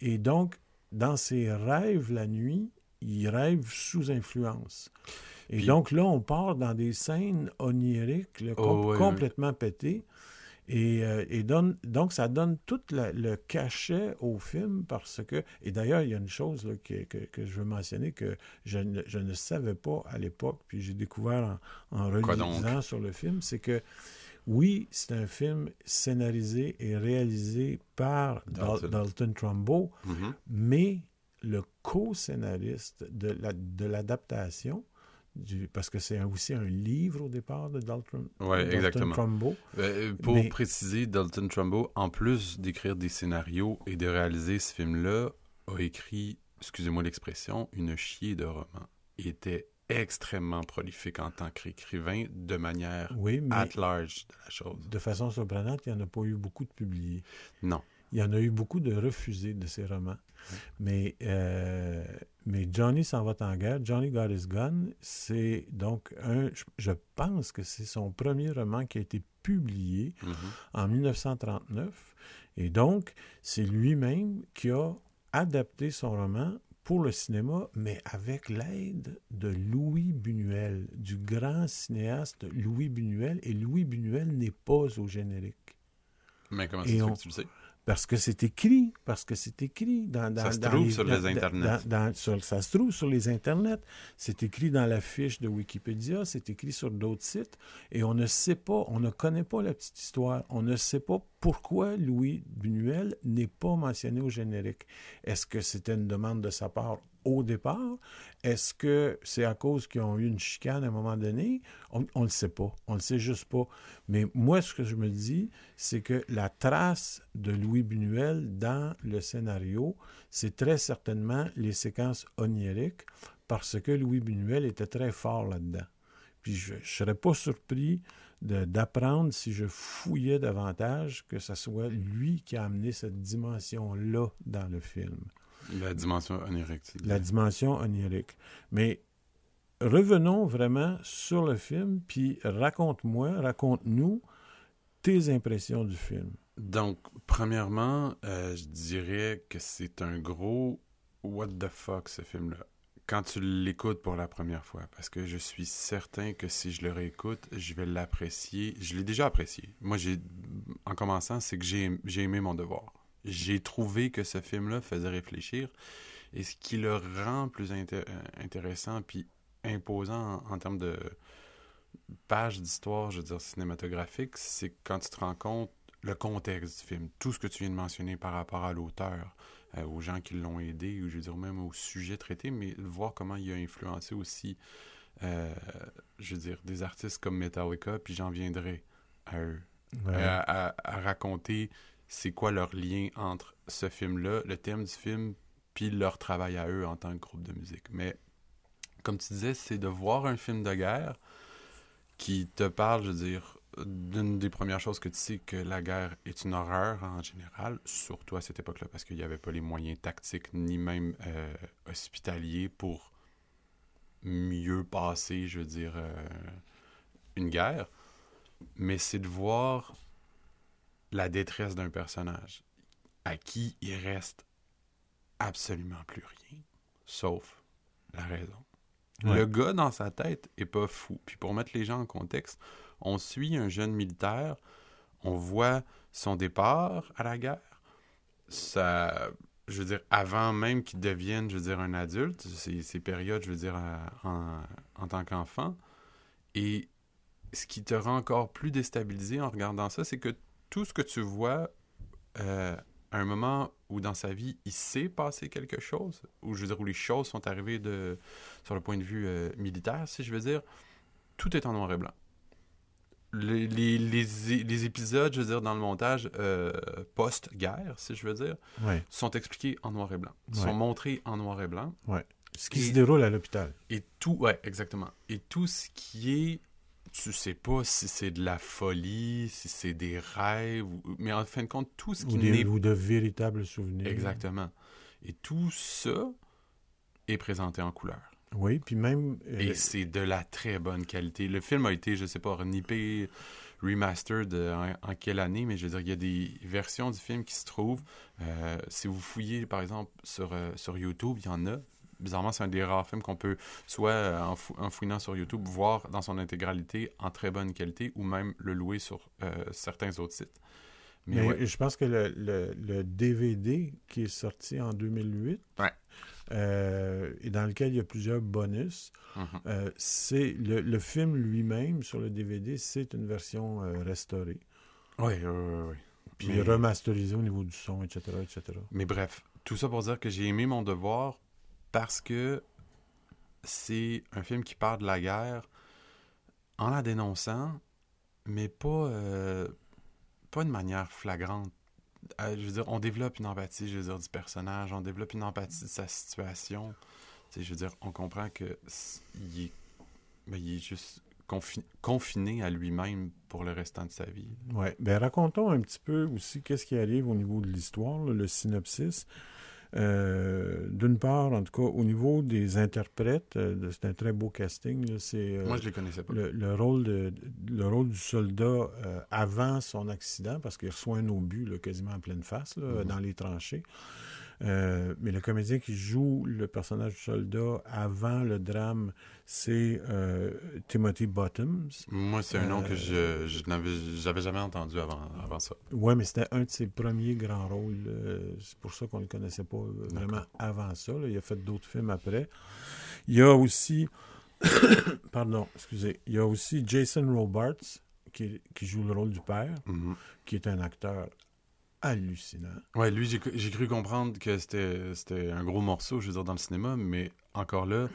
Et donc, dans ses rêves la nuit, il rêve sous influence. Et Puis- donc là, on part dans des scènes oniriques, là, Oh, com- complètement pétées. Et, euh, et donne, donc, ça donne tout la- le cachet au film parce que... Et d'ailleurs, il y a une chose là, que, que- que je veux mentionner que je ne, je ne savais pas à l'époque, puis j'ai découvert en, en relisant sur le film, c'est que oui, c'est un film scénarisé et réalisé par Dal- Dalton. Dalton Trumbo, Mhm. mais le co-scénariste de la- de l'adaptation, du parce que c'est aussi un livre au départ de Dalton, Ouais, Dalton exactement. Trumbo. Euh, pour Mais- préciser, Dalton Trumbo, en plus d'écrire des scénarios et de réaliser ce film-là, a écrit, excusez-moi l'expression, une chier de romans. Il était extrêmement prolifique en tant qu'écrivain de manière Oui, mais at large de la chose. de façon surprenante, il n'y en a pas eu beaucoup de publiés. Non. Il y en a eu beaucoup de refusés de ces romans. Mais, euh, mais Johnny s'en va en guerre. Johnny Got His Gun, c'est donc un. Je, pense que c'est son premier roman qui a été publié Mhm. en 1939. Et donc, c'est lui-même qui a adapté son roman pour le cinéma, mais avec l'aide de Louis Buñuel, du grand cinéaste Louis Buñuel. Et Louis Buñuel n'est pas au générique. Mais comment ça se fait que tu le sais? Parce que c'est écrit, parce que c'est écrit dans, dans Ça se dans les dans- sur- ça se trouve sur les internets. C'est écrit dans la fiche de Wikipédia, c'est écrit sur d'autres sites, et on ne sait pas, on ne connaît pas la petite histoire. On ne sait pas pourquoi Louis Buñuel n'est pas mentionné au générique. Est-ce que c'était une demande de sa part au départ? Est-ce que c'est à cause qu'ils ont eu une chicane à un moment donné? On ne le sait pas. On ne le sait juste pas. Mais moi, ce que je me dis, c'est que la trace de Louis Buñuel dans le scénario, c'est très certainement les séquences oniriques, parce que Louis Buñuel était très fort là-dedans. Puis je ne serais pas surpris d'apprendre, si je fouillais davantage, que ce soit lui qui a amené cette dimension-là dans le film La dimension onirique. la dimension onirique. Mais revenons vraiment sur le film, puis raconte-moi, raconte-nous tes impressions du film. Donc, premièrement, euh, je dirais que c'est un gros what the fuck ce film-là. Quand tu l'écoutes pour la première fois, parce que je suis certain que si je le réécoute, je vais l'apprécier. Je l'ai déjà apprécié. Moi, j'ai, en commençant, c'est que j'ai, j'ai aimé mon devoir. J'ai trouvé que ce film-là faisait réfléchir. Et ce qui le rend plus euh, intéressant puis imposant en, en termes de pages d'histoire, je veux dire, cinématographique, c'est quand tu te rends compte le contexte du film, tout ce que tu viens de mentionner par rapport à l'auteur, euh, aux gens qui l'ont aidé, ou je veux dire même au sujet traité, mais de voir comment il a influencé aussi, euh, je veux dire, des artistes comme Metallica, puis j'en viendrai à eux, Ouais. À, à- à raconter c'est quoi leur lien entre ce film-là, le thème du film, puis leur travail à eux en tant que groupe de musique. Mais comme tu disais, c'est de voir un film de guerre qui te parle, je veux dire, d'une des premières choses que tu sais que la guerre est une horreur en général, surtout à cette époque-là, parce qu'il n'y avait pas les moyens tactiques ni même euh, hospitaliers pour mieux passer, je veux dire, euh, une guerre. Mais c'est de voir la détresse d'un personnage à qui il reste absolument plus rien, sauf la raison. Ouais. Le gars, dans sa tête, est pas fou. Puis pour mettre les gens en contexte, on suit un jeune militaire, on voit son départ à la guerre, ça, je veux dire, avant même qu'il devienne, je veux dire, un adulte, ces, ces périodes, je veux dire, en, en tant qu'enfant. Et ce qui te rend encore plus déstabilisé en regardant ça, c'est que tout ce que tu vois euh, à un moment où dans sa vie, il s'est passé quelque chose, où je veux dire, où les choses sont arrivées de, sur le point de vue euh, militaire, si je veux dire, tout est en noir et blanc. Les, les, les, é- les épisodes, je veux dire, dans le montage euh, post-guerre, si je veux dire, Ouais. sont expliqués en noir et blanc, Ouais. sont montrés en noir et blanc. Ouais. Ce qui Et- se déroule à l'hôpital. Et tout, ouais, exactement. Et tout ce qui est, tu sais pas si c'est de la folie, si c'est des rêves, mais en fin de compte, tout ce qui n'est ou de véritables souvenirs. Exactement. Et tout ça est présenté en couleur. Oui, puis même... euh, Et c'est de la très bonne qualité. Le film a été, je sais pas, renippé, remastered euh, en, en quelle année, mais je veux dire, il y a des versions du film qui se trouvent. Euh, si vous fouillez, par exemple, sur, euh, sur YouTube, il y en a. Bizarrement, c'est un des rares films qu'on peut, soit euh, en, fou- en fouillant sur YouTube, voir dans son intégralité en très bonne qualité, ou même le louer sur euh, certains autres sites. Mais, Mais ouais. je pense que le, le- le DVD qui est sorti en 2008, Ouais. euh, et dans lequel il y a plusieurs bonus, Mhm. euh, c'est le, le film lui-même sur le DVD, c'est une version restaurée, Oui, oui, oui, oui. puis Mais- remasterisée au niveau du son, etc., etc. Mais bref, tout ça pour dire que j'ai aimé mon devoir parce que c'est un film qui parle de la guerre en la dénonçant, mais pas, euh, pas de manière flagrante. Euh, je veux dire, on développe une empathie, je veux dire, du personnage, on développe une empathie de sa situation. Tu je veux dire, on comprend que ben, il est juste confi- confiné à lui-même pour le restant de sa vie. Ouais. Ben, racontons un petit peu aussi qu'est-ce qui arrive au niveau de l'histoire, le synopsis. Euh, D'une part, en tout cas, au niveau des interprètes, euh, c'est un très beau casting. là, C'est euh, Moi, je les connaissais pas. le, le rôle de, le rôle du soldat avant son accident, parce qu'il reçoit un obus là, quasiment en pleine face là, Mhm. dans les tranchées. Euh, mais le comédien qui joue le personnage du soldat avant le drame, c'est euh, Timothy Bottoms. Moi, c'est un nom que Euh, je, je n'avais j'avais jamais entendu avant, avant ça. Oui, mais c'était un de ses premiers grands rôles. euh, c'est pour ça qu'on ne le connaissait pas euh, vraiment avant ça. là. Il a fait d'autres films après. Il y a aussi. Pardon, excusez. Il y a aussi Jason Robards qui, qui joue le rôle du père, Mhm. qui est un acteur hallucinant. Ouais, lui, j'ai cru comprendre que c'était un gros morceau, je veux dire, dans le cinéma, mais encore là,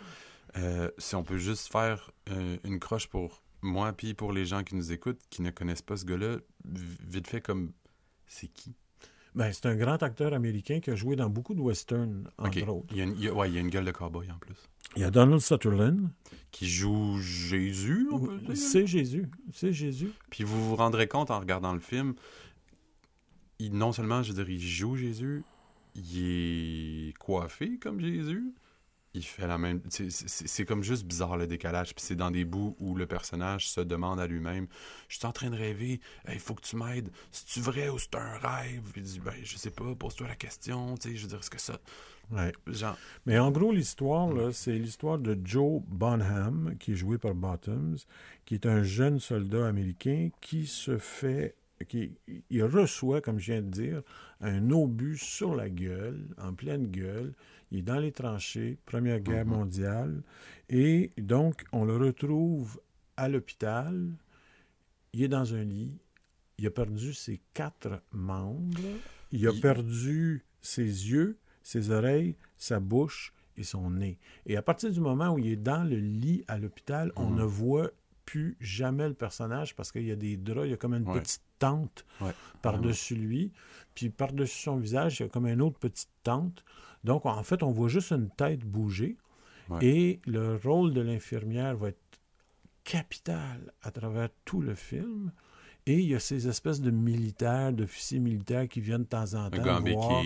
euh, si on peut juste faire euh, une croche pour moi, puis pour les gens qui nous écoutent, qui ne connaissent pas ce gars-là, vite fait comme, c'est qui? Ben, c'est un grand acteur américain qui a joué dans beaucoup de westerns, entre autres. Il y, a une, il y a- ouais, il y a une gueule de cowboy en plus. Il y a Donald Sutherland. Qui joue Jésus, on peut dire? C'est Jésus. C'est Jésus. Puis vous vous rendrez compte en regardant le film, il, non seulement, je dire, il joue Jésus, il est coiffé comme Jésus, il fait la même... c'est- comme juste bizarre le décalage, puis c'est dans des bouts où le personnage se demande à lui-même, « Je suis en train de rêver, il faut que tu m'aides, c'est-tu vrai ou c'est un rêve? » Puis il dit, « Ben, je sais pas, pose-toi la question, tu sais, je veux dire, est-ce que ça... Ouais. Genre, Mais en gros, l'histoire, là, c'est l'histoire de Joe Bonham, qui est joué par Bottoms, qui est un jeune soldat américain qui se fait. Qui, il reçoit, comme je viens de dire, un obus sur la gueule, en pleine gueule. Il est dans les tranchées, Première Guerre mondiale. Et donc, on le retrouve à l'hôpital. Il est dans un lit. Il a perdu ses quatre membres. Il a Il- perdu ses yeux, ses oreilles, sa bouche et son nez. Et à partir du moment où il est dans le lit à l'hôpital, on Mhm. ne voit plus jamais le personnage parce qu'il y a des draps, il y a comme une Ouais. petite tente ouais. par-dessus lui, puis par-dessus son visage, il y a comme une autre petite tente. Donc, en fait, on voit juste une tête bouger. Ouais. Et le rôle de l'infirmière va être capital à travers tout le film. Et il y a ces espèces de militaires, d'officiers militaires qui viennent de temps en temps voir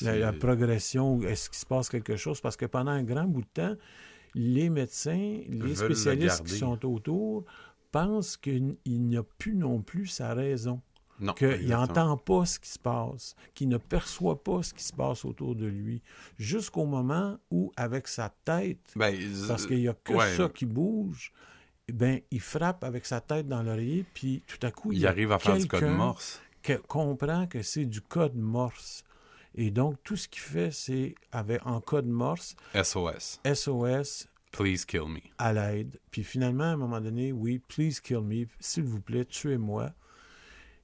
la, la progression, est-ce qu'il se passe quelque chose? Parce que pendant un grand bout de temps, les médecins, les le spécialistes qui sont autour pensent qu'il n'y a plus non plus sa raison Non, qu'il n'entend pas ce qui se passe, qu'il ne perçoit pas ce qui se passe autour de lui, jusqu'au moment où, avec sa tête, Ben, parce qu'il n'y a que ouais. ça qui bouge, ben, il frappe avec sa tête dans l'oreiller, puis tout à coup, il, arrive à faire du code morse. qui comprend que c'est du code morse. Et donc, tout ce qu'il fait, c'est avec, en code morse, SOS. SOS, Please kill me. à l'aide. Puis finalement, à un moment donné, oui, please kill me, s'il vous plaît, tuez-moi.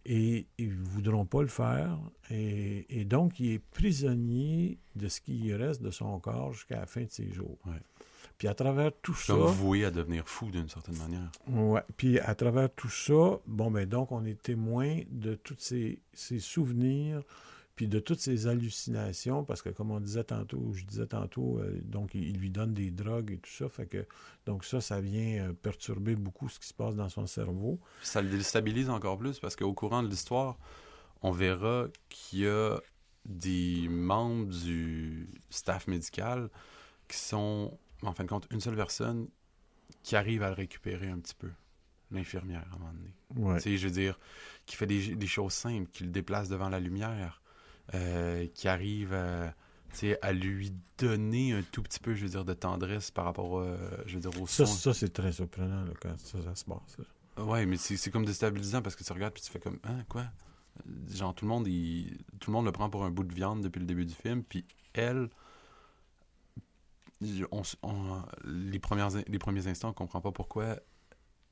Et ils ne voudront pas le faire. Et, et donc, il est prisonnier de ce qui reste de son corps jusqu'à la fin de ses jours. Ouais. Puis à travers tout ça... Comme voué à devenir fou d'une certaine manière. Ouais. Puis à travers tout ça, bon, ben donc, on est témoin de tous ces, ces souvenirs, puis de toutes ces hallucinations, parce que comme on disait tantôt, je disais tantôt, euh, donc il, il lui donne des drogues et tout ça, fait que donc ça, ça vient euh, perturber beaucoup ce qui se passe dans son cerveau. Ça le déstabilise encore plus parce qu'au courant de l'histoire, on verra qu'il y a des membres du staff médical qui sont, en fin de compte, une seule personne qui arrive à le récupérer un petit peu. L'infirmière, à un moment donné. Ouais. Tu sais, je veux dire, qui fait des, des choses simples, qui le déplace devant la lumière, euh, qui arrive à, sais, à lui donner un tout petit peu, je veux dire, de tendresse par rapport, euh, je veux dire, au Ça, soin. ça c'est très surprenant là, quand ça, ça se passe. là. Ouais, mais c'est comme déstabilisant parce que tu regardes puis tu fais comme hein quoi? Genre tout le monde il, tout le monde le prend pour un bout de viande depuis le début du film puis elle on, s- on- les premières les premiers instants on comprend pas pourquoi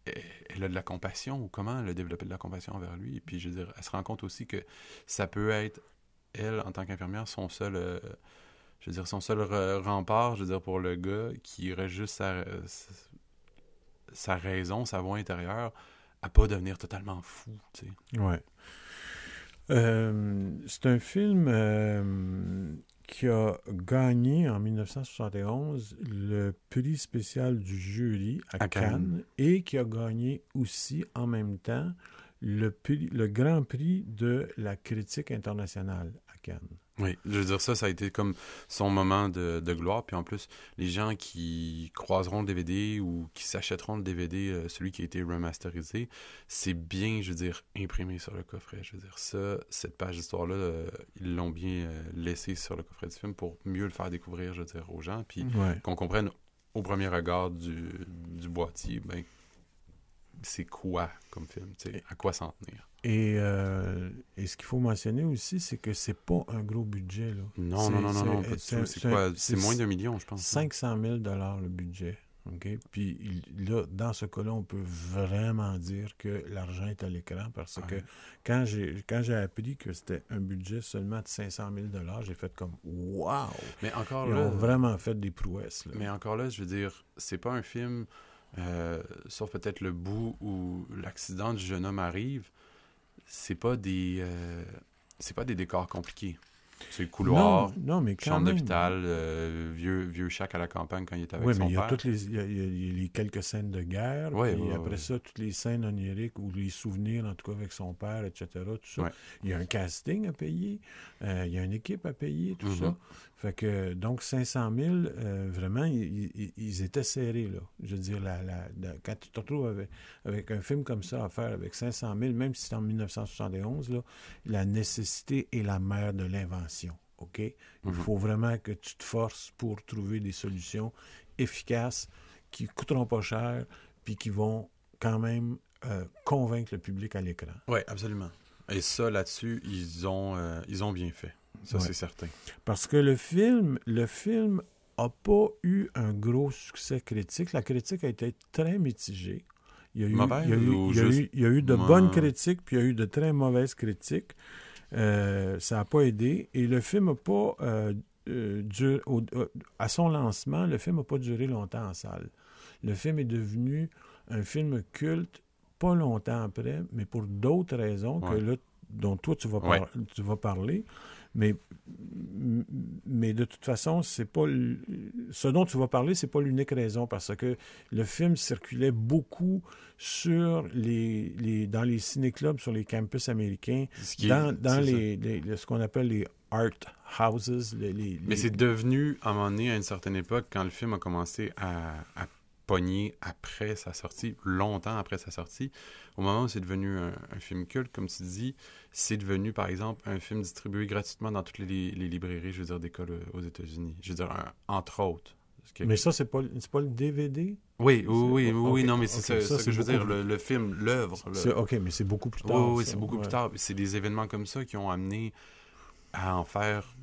elle, elle a de la compassion ou comment elle a développé de la compassion envers lui et puis je veux dire elle se rend compte aussi que ça peut être elle en tant qu'infirmière son seul euh, je veux dire son seul re- rempart je veux dire pour le gars qui aurait juste sa, sa raison, sa voix intérieure, à pas devenir totalement fou, tu sais. Ouais. Euh, c'est un film euh, qui a gagné en 1971 le prix spécial du jury à, À Cannes. Cannes. et qui a gagné aussi en même temps le, prix, le grand prix de la critique internationale à Cannes. Oui, je veux dire, ça, ça a été comme son moment de, de gloire. Puis en plus, les gens qui croiseront le DVD ou qui s'achèteront le DVD, euh, celui qui a été remasterisé, c'est bien, je veux dire, imprimé sur le coffret. Je veux dire, ça, cette page d'histoire-là, euh, ils l'ont bien euh, laissé sur le coffret du film pour mieux le faire découvrir, je veux dire, aux gens. Puis Ouais. qu'on comprenne au premier regard du, du boîtier, ben, c'est quoi comme film, à quoi s'en tenir. Et, euh, et ce qu'il faut mentionner aussi, c'est que c'est pas un gros budget. Là. Non, non, non, non, c'est- non, c'est- moins d'un million, je pense. 500 000 le budget. OK? Puis là, dans ce cas-là, on peut vraiment dire que l'argent est à l'écran parce que quand j'ai quand j'ai appris que c'était un budget seulement de 500 000 j'ai fait comme Wow! Mais encore Ils là, ont vraiment fait des prouesses. là. mais encore là, je veux dire, c'est pas un film, euh, sauf peut-être le bout où l'accident du jeune homme arrive, c'est pas des, euh, c'est pas des décors compliqués. C'est le couloir, Non, non, mais quand chambre d'hôpital, euh, vieux, vieux chac à la campagne quand il est avec Oui, son mais il y, a père. les, il, y a, y les quelques scènes de guerre, Ouais, puis ouais, après ça, toutes les scènes oniriques ou les souvenirs, en tout cas avec son père, etc. Tout ça. Il y a un casting à payer, il y a une équipe à payer, tout Mhm. ça. Fait que, donc, 500 000, euh, vraiment, ils, étaient serrés, là. Je veux dire, la, la- la- quand tu te retrouves avec, avec un film comme ça à faire avec 500 000, même si c'est en 1971, là, la nécessité est la mère de l'invention. OK? Il Mhm. faut vraiment que tu te forces pour trouver des solutions efficaces qui coûteront pas cher puis qui vont quand même euh, convaincre le public à l'écran. Oui, absolument. Et ça, là-dessus, ils ont, euh, ils ont bien fait. Ça, Ouais. c'est certain. Parce que le film, le film a pas eu un gros succès critique. La critique a été très mitigée. Il y a eu, Mauvaise il y a eu- ou il y a juste eu- il y a eu de bonnes critiques, puis il y a eu de très mauvaises critiques. Euh, ça n'a pas aidé. Et le film n'a pas euh, euh, au- euh, à son lancement, le film n'a pas duré longtemps en salle. Le film est devenu un film culte pas longtemps après, mais pour d'autres raisons que là, dont toi tu vas, Ouais. par- tu vas parler. Mais, mais de toute façon, c'est pas ce dont tu vas parler, c'est pas l'unique raison parce que le film circulait beaucoup sur les, les dans les ciné-clubs sur les campus américains, Ce qui est- dans, dans les, les- les- ce qu'on appelle les art houses, les, Mais c'est devenu, à un moment donné, à une certaine époque, quand le film a commencé à, à après sa sortie, longtemps après sa sortie, au moment où c'est devenu un, un film culte, comme tu dis, c'est devenu, par exemple, un film distribué gratuitement dans toutes les, les librairies, je veux dire, d'école euh, aux États-Unis. Je veux dire, un- entre autres. Mais ça, c'est pas, pas le DVD? Oui, oui, oui, oui, non, mais c'est ok, ça, que je veux dire, le, le film, l'œuvre. le- OK, mais c'est beaucoup plus tard. oui, c'est beaucoup ouais. plus tard. C'est des événements comme ça qui ont amené à en faire,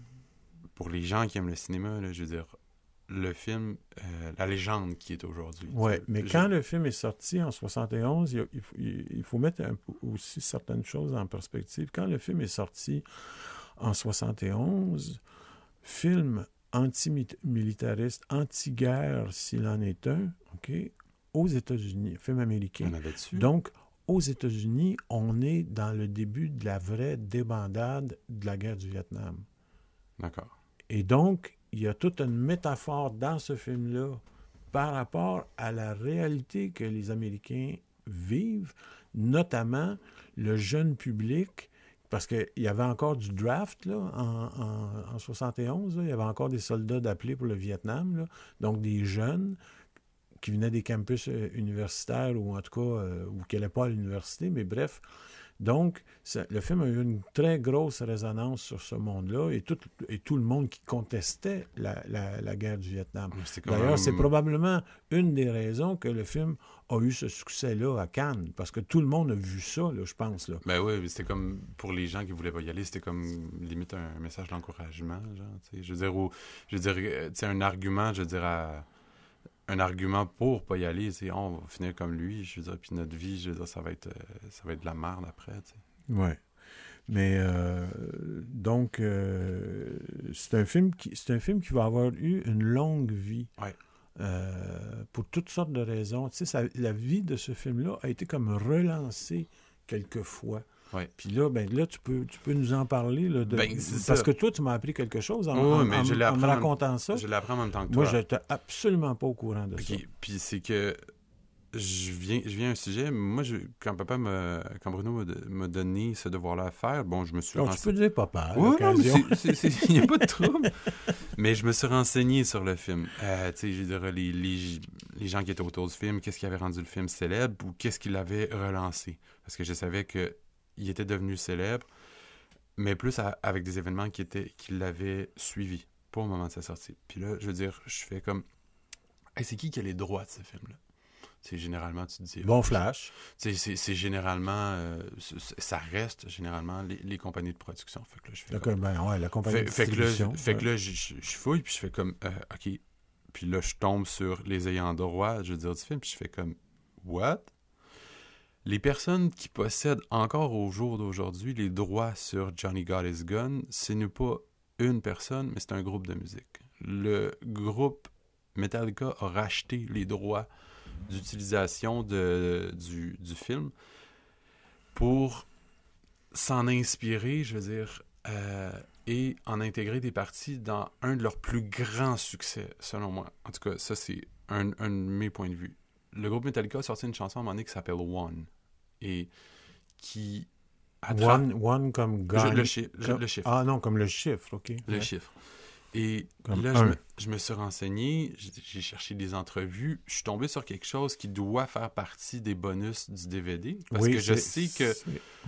pour les gens qui aiment le cinéma, là, je veux dire, le film, euh, la légende qui est aujourd'hui. Oui, mais je- quand le film est sorti en 71, il, il faut- il- faut mettre un aussi certaines choses en perspective. Quand le film est sorti en 71, film anti-militariste, anti-guerre s'il en est un, OK, aux États-Unis, film américain. On. Donc, aux États-Unis, on est dans le début de la vraie débandade de la guerre du Vietnam. D'accord. Et donc, il y a toute une métaphore dans ce film-là par rapport à la réalité que les Américains vivent, notamment le jeune public, parce qu'il y avait encore du draft là, en, en, en 71, là. il y avait encore des soldats d'appelés pour le Vietnam, donc des jeunes qui venaient des campus euh, universitaires ou en tout cas, euh, ou qui n'allaient pas à l'université, mais bref. Donc, ça- le film a eu une très grosse résonance sur ce monde-là et tout, et tout le monde qui contestait la, la- la guerre du Vietnam. D'ailleurs, même- c'est probablement une des raisons que le film a eu ce succès-là à Cannes, parce que tout le monde a vu ça, là, je pense. Là. Ben oui, c'était comme, pour les gens qui voulaient pas y aller, c'était comme limite un message d'encouragement. Je veux dire, ou- je veux dire, euh, un argument, je veux dire, à- un argument pour pas y aller, c'est on va finir comme lui, je veux dire, puis notre vie, je veux dire, ça va être, euh, ça va être de la merde après, tu sais. Mais euh, donc, euh, c'est un film qui c'est un film qui va avoir eu une longue vie. Ouais. Euh, pour toutes sortes de raisons. Tu sais, ça- la vie de ce film-là a été comme relancée quelquefois. Ouais. Puis là, ben là, tu peux, tu peux nous en parler. Là, de- Ben, parce ça. que toi, tu m'as appris quelque chose en, Oui, en- mais en- je l'ai en appris me racontant ça. Je l'apprends en même temps que Moi, toi. je n'étais absolument pas au courant de ça. Puis c'est que je viens, je viens à un sujet. Moi, je, quand papa me, quand Bruno m'a donné ce devoir-là à faire, bon, je me suis Donc, tu peux dire papa. Oui, non, il n'y a pas de trouble. mais je me suis renseigné sur le film. Euh, tu sais, je dirais, les, les, les gens qui étaient autour du film, qu'est-ce qui avait rendu le film célèbre ou qu'est-ce qui l'avait relancé? Parce que je savais qu'il était devenu célèbre, mais plus à- avec des événements qui, étaient, qui l'avaient suivi, pas au moment de sa sortie. Puis là, je veux dire, je fais comme... Hey, c'est qui qui a les droits de ce film-là? C'est généralement, tu te dis... Bon oh, flash. C'est c'est généralement... euh, ça reste généralement les, les compagnies de production. Fait que là, je fais comme- ben, ouais, la compagnie fait, de fait que là, distribution. fait que là, je fouille, puis je fais comme, euh, OK. Puis là, je tombe sur les ayants droit, je veux dire, du film, puis je fais comme, What? Les personnes qui possèdent encore au jour d'aujourd'hui les droits sur Johnny Got Gun, ce n'est pas une personne, mais c'est un groupe de musique. Le groupe Metallica a racheté les droits d'utilisation du film pour s'en inspirer, je veux dire, euh, et en intégrer des parties dans un de leurs plus grands succès, selon moi. En tout cas, ça, c'est un, un de mes points de vue. Le groupe Metallica a sorti une chanson à un moment donné qui s'appelle One, et qui... One, one comme gun. le chi- chiffre. Ah non, comme le chiffre, OK. le Ouais. chiffre. Et Comme là, je me, je me suis renseigné, j'ai cherché des entrevues, je suis tombé sur quelque chose qui doit faire partie des bonus du DVD. Parce Oui, que je sais que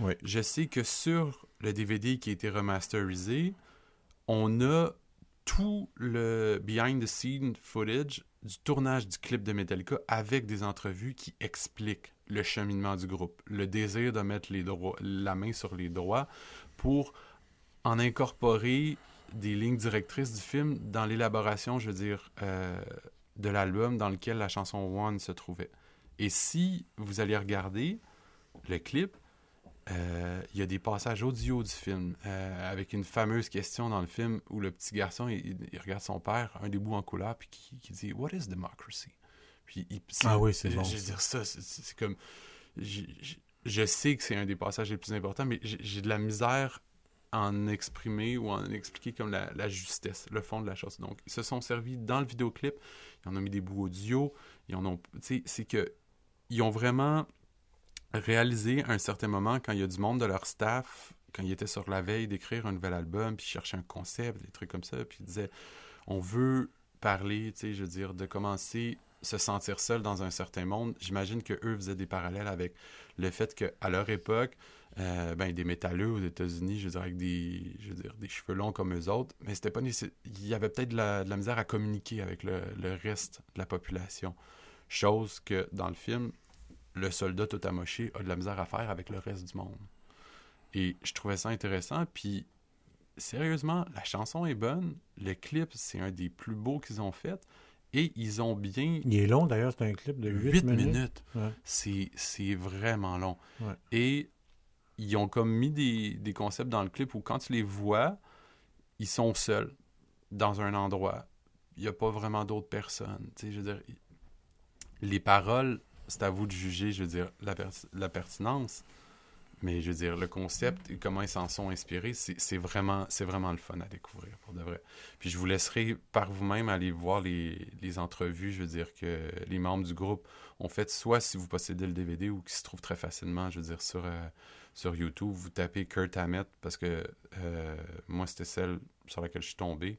oui. je sais que sur le DVD qui a été remasterisé, on a tout le behind the scene footage du tournage du clip de Metallica avec des entrevues qui expliquent le cheminement du groupe, le désir de mettre la main sur les droits pour en incorporer des lignes directrices du film dans l'élaboration, je veux dire, euh, de l'album dans lequel la chanson One se trouvait. Et si vous allez regarder le clip, il y a des passages audio du film euh, avec une fameuse question dans le film où le petit garçon il, il regarde son père, un des bouts en couleur, puis qui, qui dit What is democracy? Puis il- Ah oui, c'est bon, Je veux dire ça, c'est- comme je sais que c'est un des passages les plus importants, mais j'ai de la misère en exprimer ou en expliquer comme la, la justesse, le fond de la chose. Donc, ils se sont servis dans le vidéoclip, ils en ont mis des bouts audio, ils en ont, tu sais, c'est que ils ont vraiment réalisé à un certain moment quand il y a du monde de leur staff, quand ils étaient sur la veille d'écrire un nouvel album, puis ils cherchaient un concept, des trucs comme ça, puis ils disaient, on veut parler, tu sais, je veux dire, de commencer se sentir seul dans un certain monde. J'imagine que eux faisaient des parallèles avec le fait qu'à leur époque, euh, ben, des métalleux aux États-Unis, je veux dire, avec des, je veux dire, des cheveux longs comme eux autres, mais c'était pas nécessaire. Il y avait peut-être de la, misère à communiquer avec le reste de la population. Chose que dans le film, le soldat tout amoché a de la misère à faire avec le reste du monde. Et je trouvais ça intéressant. Puis, sérieusement, la chanson est bonne. Le clip, c'est un des plus beaux qu'ils ont fait. Et ils ont bien. Il est long d'ailleurs, c'est un clip de 8, 8 minutes. minutes. Ouais. C'est vraiment long. Ouais. Et ils ont comme mis des, des concepts dans le clip où quand tu les vois, ils sont seuls dans un endroit. Il n'y a pas vraiment d'autres personnes. Tu sais, je veux dire, les paroles, c'est à vous de juger, je veux dire, la, la pertinence. Mais je veux dire, le concept et comment ils s'en sont inspirés, c'est vraiment, vraiment le fun à découvrir, pour de vrai. Puis je vous laisserai par vous-même aller voir les, les entrevues, je veux dire, que les membres du groupe ont fait, soit si vous possédez le DVD ou qui se trouve très facilement, je veux dire, sur, euh, sur YouTube, vous tapez Kurt Hammett, parce que euh, moi, c'était celle sur laquelle je suis tombé.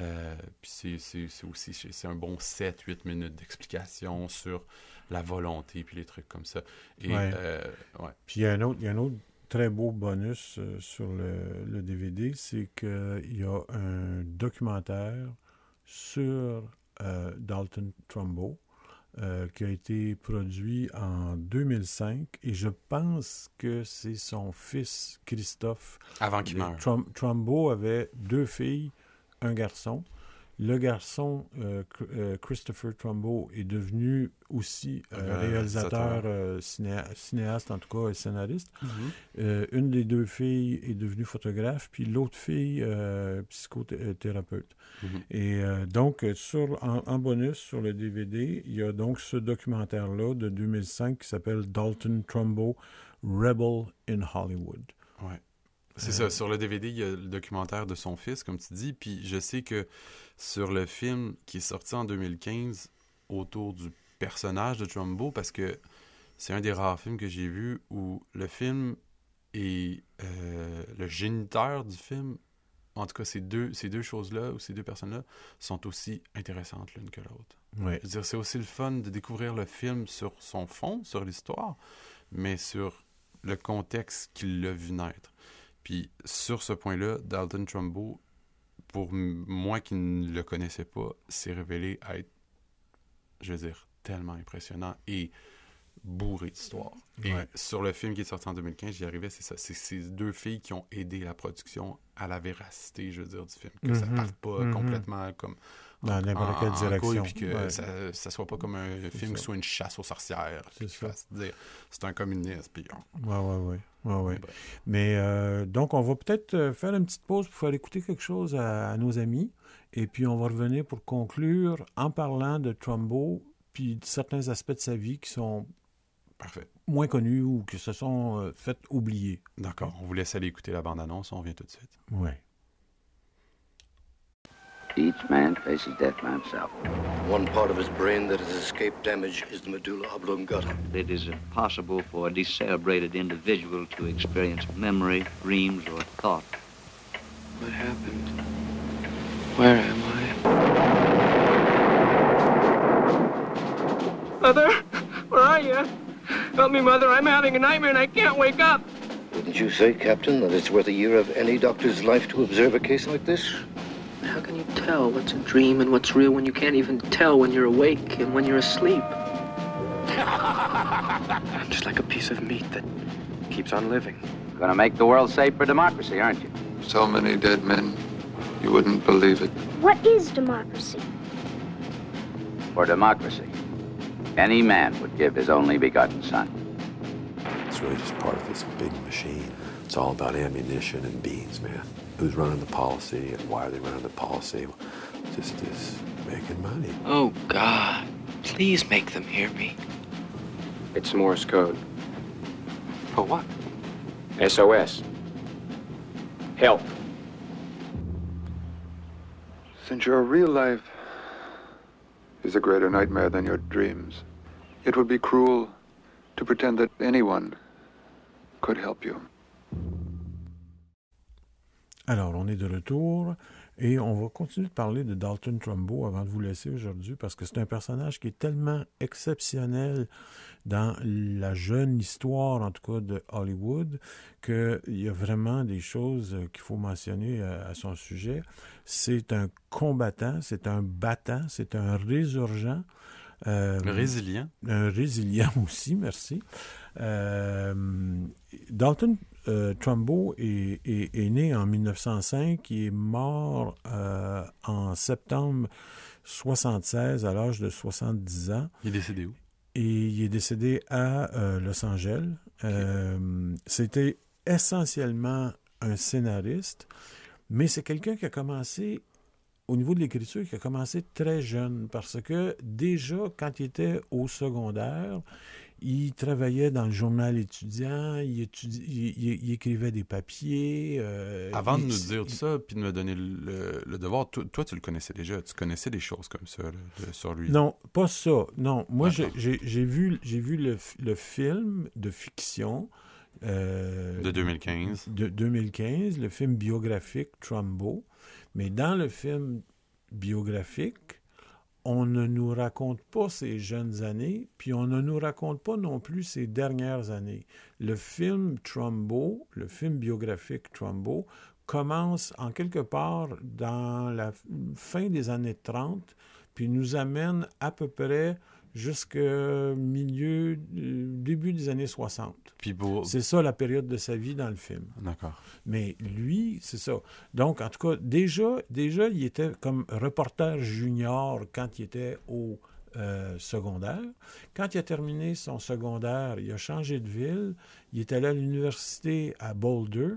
Euh, puis c'est- aussi c'est un bon 7-8 minutes d'explication sur la volonté puis les trucs comme ça. Et Ouais. euh, ouais. Puis il y a un autre, il y a un autre très beau bonus euh, sur le, le DVD, c'est qu'il y a un documentaire sur euh, Dalton Trumbo euh, qui a été produit en 2005 et je pense que c'est son fils Christophe. Avant qu'il meure. Trum- Trumbo avait deux filles, un garçon. Le garçon, euh, euh, Christopher Trumbo, est devenu aussi euh, réalisateur, réalisateur. euh, cinéa- cinéaste en tout cas, et scénariste. Mhm. Euh, une des deux filles est devenue photographe, puis l'autre fille, psychothérapeute. Mhm. Et donc, sur, en, en bonus sur le DVD, il y a donc ce documentaire-là de 2005 qui s'appelle Dalton Trumbo, Rebel in Hollywood. Ouais. C'est ça, sur le DVD, il y a le documentaire de son fils, comme tu dis, puis je sais que sur le film qui est sorti en 2015, autour du personnage de Trumbo parce que c'est un des rares films que j'ai vu où le film et euh, le géniteur du film, en tout cas ces deux, ces deux choses-là ou ces deux personnes-là, sont aussi intéressantes l'une que l'autre. Ouais. Dire, c'est aussi le fun de découvrir le film sur son fond, sur l'histoire, mais sur le contexte qui l'a vu naître. Puis sur ce point-là, Dalton Trumbo, pour moi qui ne le connaissais pas, s'est révélé être, je veux dire, tellement impressionnant et bourré d'histoire. Et Ouais. sur le film qui est sorti en 2015, j'y arrivais, c'est ça. C'est ces deux filles qui ont aidé la production à la véracité, je veux dire, du film. Que ça Mhm. parte pas Mhm. complètement comme Dans n'importe quelle direction. puis que Ouais. ça, ça soit pas comme un film ça. qui soit une chasse aux sorcières. C'est ça. dire c'est un communiste. Puis on- Ouais, ouais, ouais. ouais, ouais. bref. Mais euh, donc, on va peut-être euh, faire une petite pause pour faire écouter quelque chose à, à nos amis. Et puis, on va revenir pour conclure en parlant de Trumbo, puis de certains aspects de sa vie qui sont Parfait. moins connus ou qui se sont euh, fait oublier. D'accord. On vous laisse aller écouter la bande-annonce. On revient tout de suite. Ouais. Each man faces death by himself. One part of his brain that has escaped damage is the medulla oblongata. It is impossible for a decerebrated individual to experience memory, dreams, or thought. What happened? Where am I? Mother, where are you? Help me, Mother. I'm having a nightmare and I can't wake up. Wouldn't you say, Captain, that it's worth a year of any doctor's life to observe a case like this? How can you tell what's a dream and what's real when you can't even tell when you're awake and when you're asleep? I'm just like a piece of meat that keeps on living. Gonna make the world safe for democracy, aren't you? So many dead men, you wouldn't believe it. What is democracy? For democracy, any man would give his only begotten son. It's really just part of this big machine. It's all about ammunition and beans, man. Who's running the policy and why are they running the policy? Just is making money. Oh, God. Please make them hear me. It's Morse code. For what? SOS. Help. Since your real life is a greater nightmare than your dreams, it would be cruel to pretend that anyone could help you. Alors, on est de retour et on va continuer de parler de Dalton Trumbo avant de vous laisser aujourd'hui parce que c'est un personnage qui est tellement exceptionnel dans la jeune histoire, en tout cas de Hollywood, qu'il y a vraiment des choses qu'il faut mentionner à, son sujet. C'est un combattant, c'est un battant, c'est un résurgent. Euh, résilient. Un résilient aussi, merci. Euh, Dalton euh, Trumbo est, est, est, né en 1905, il est mort euh, en septembre 76 à l'âge de 70 ans. Il est décédé où? Et il est décédé à euh, Los Angeles. Okay. C'était essentiellement un scénariste, mais c'est quelqu'un qui a commencé au niveau de l'écriture, qui a commencé très jeune, parce que déjà, quand il était au secondaire, il travaillait dans le journal étudiant, il, étudie, il, il écrivait des papiers. Euh, Avant de nous dire tout ça, puis de me donner le, le devoir, toi, toi, tu le connaissais déjà, tu connaissais des choses comme ça là, sur lui? Non, pas ça. Non, moi, j'ai vu, vu le, le, film de fiction. Euh, de 2015. De 2015, le film biographique Trumbo. Mais dans le film biographique, on ne nous raconte pas ses jeunes années, puis on ne nous raconte pas non plus ses dernières années. Le film Trumbo, le film biographique Trumbo, commence en quelque part dans la fin des années 30, puis nous amène à peu près jusqu'au milieu, début des années 60. Pour... C'est ça la période de sa vie dans le film. D'accord. Mais lui, c'est ça. Donc, en tout cas, déjà, déjà, il était comme reporter junior quand il était au euh, secondaire. Quand il a terminé son secondaire, il a changé de ville. Il est allé à l'université à Boulder.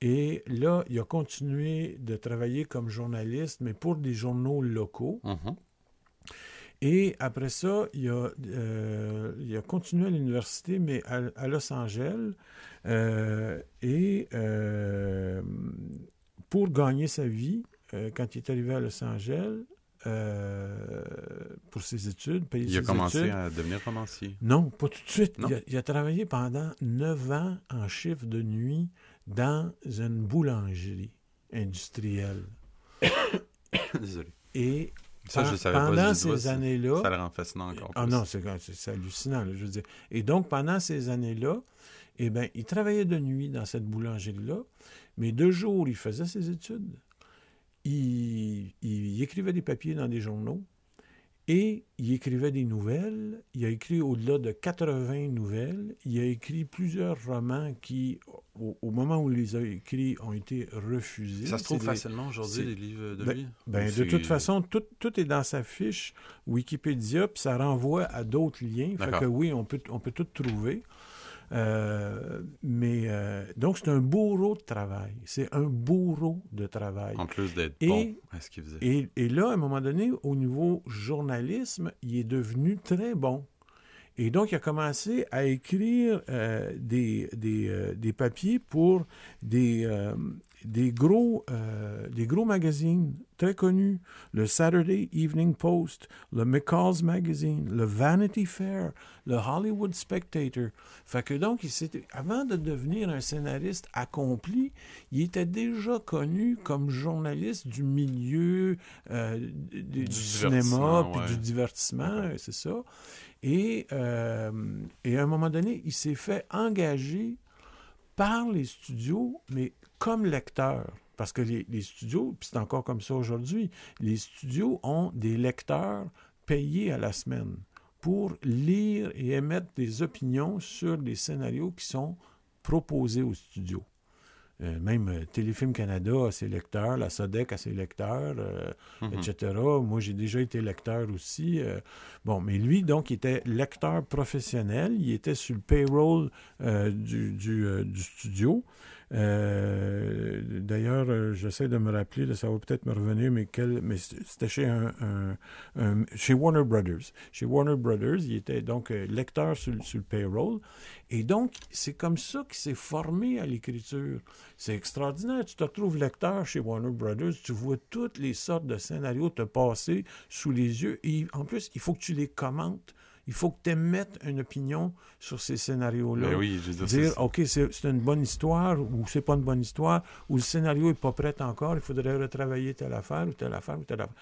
Et là, il a continué de travailler comme journaliste, mais pour des journaux locaux. Mm -hmm. Et après ça, il a, euh, il a continué à l'université, mais à, à, Los Angeles. Euh, et euh, pour gagner sa vie, quand il est arrivé à Los Angeles, pour ses études, payer Il a commencé études. à devenir romancier. Non, pas tout de suite. Il a, il a travaillé pendant neuf ans en chiffre de nuit dans une boulangerie industrielle. Désolé. Et Ça, je savais pas, pendant ouais, ces années-là... ça le rend fascinant encore Ah plus. non, c'est hallucinant, là, je veux dire. Et donc, pendant ces années-là, eh ben, il travaillait de nuit dans cette boulangerie-là, mais de jour, il faisait ses études. Il, il écrivait des papiers dans des journaux et il écrivait des nouvelles. Il a écrit au-delà de 80 nouvelles. Il a écrit plusieurs romans qui, au, au moment où il les a écrits, ont été refusés. Ça se trouve facilement aujourd'hui, les livres de ben- lui? ben, de toute façon, tout, tout est dans sa fiche Wikipédia, puis ça renvoie à d'autres liens. Fait que oui, on peut, on peut tout trouver. Euh, mais euh, donc, c'est un bourreau de travail. C'est un bourreau de travail. En plus d'être Et- bon à ce qu'il faisait. Et, et là, à un moment donné, au niveau journalisme, il est devenu très bon. Et donc, il a commencé à écrire euh, des, des, des papiers pour des, des, gros, euh, des gros magazines très connus. Le Saturday Evening Post, le McCall's Magazine, le Vanity Fair, le Hollywood Spectator. Fait que donc, il avant de devenir un scénariste accompli, il était déjà connu comme journaliste du milieu euh, du, du cinéma puis ouais. du divertissement, c'est ça. Et, euh, et à un moment donné, il s'est fait engager par les studios, mais comme lecteur. Parce que les, les studios, puis c'est encore comme ça aujourd'hui, les studios ont des lecteurs payés à la semaine pour lire et émettre des opinions sur les scénarios qui sont proposés aux studios. Euh, même euh, Téléfilm Canada a ses lecteurs, la SODEC a ses lecteurs, euh, Mhm. etc. Moi, j'ai déjà été lecteur aussi. bon, mais lui, donc, il était lecteur professionnel. Il était sur le payroll du, du, du studio. Euh, D'ailleurs, euh, j'essaie de me rappeler, ça va peut-être me revenir, mais, mais c'était chez, Warner Brothers. Chez Warner Brothers, il était donc euh, lecteur sur, sur le payroll. Et donc, c'est comme ça qu'il s'est formé à l'écriture. C'est extraordinaire. Tu te retrouves lecteur chez Warner Brothers, tu vois toutes les sortes de scénarios te passer sous les yeux. Et en plus, il faut que tu les commentes. Il faut que tu émettes une opinion sur ces scénarios-là. Ben oui, dire, dire, OK, c'est une bonne histoire ou c'est pas une bonne histoire, ou le scénario est pas prêt encore, il faudrait retravailler telle affaire ou telle affaire ou telle affaire.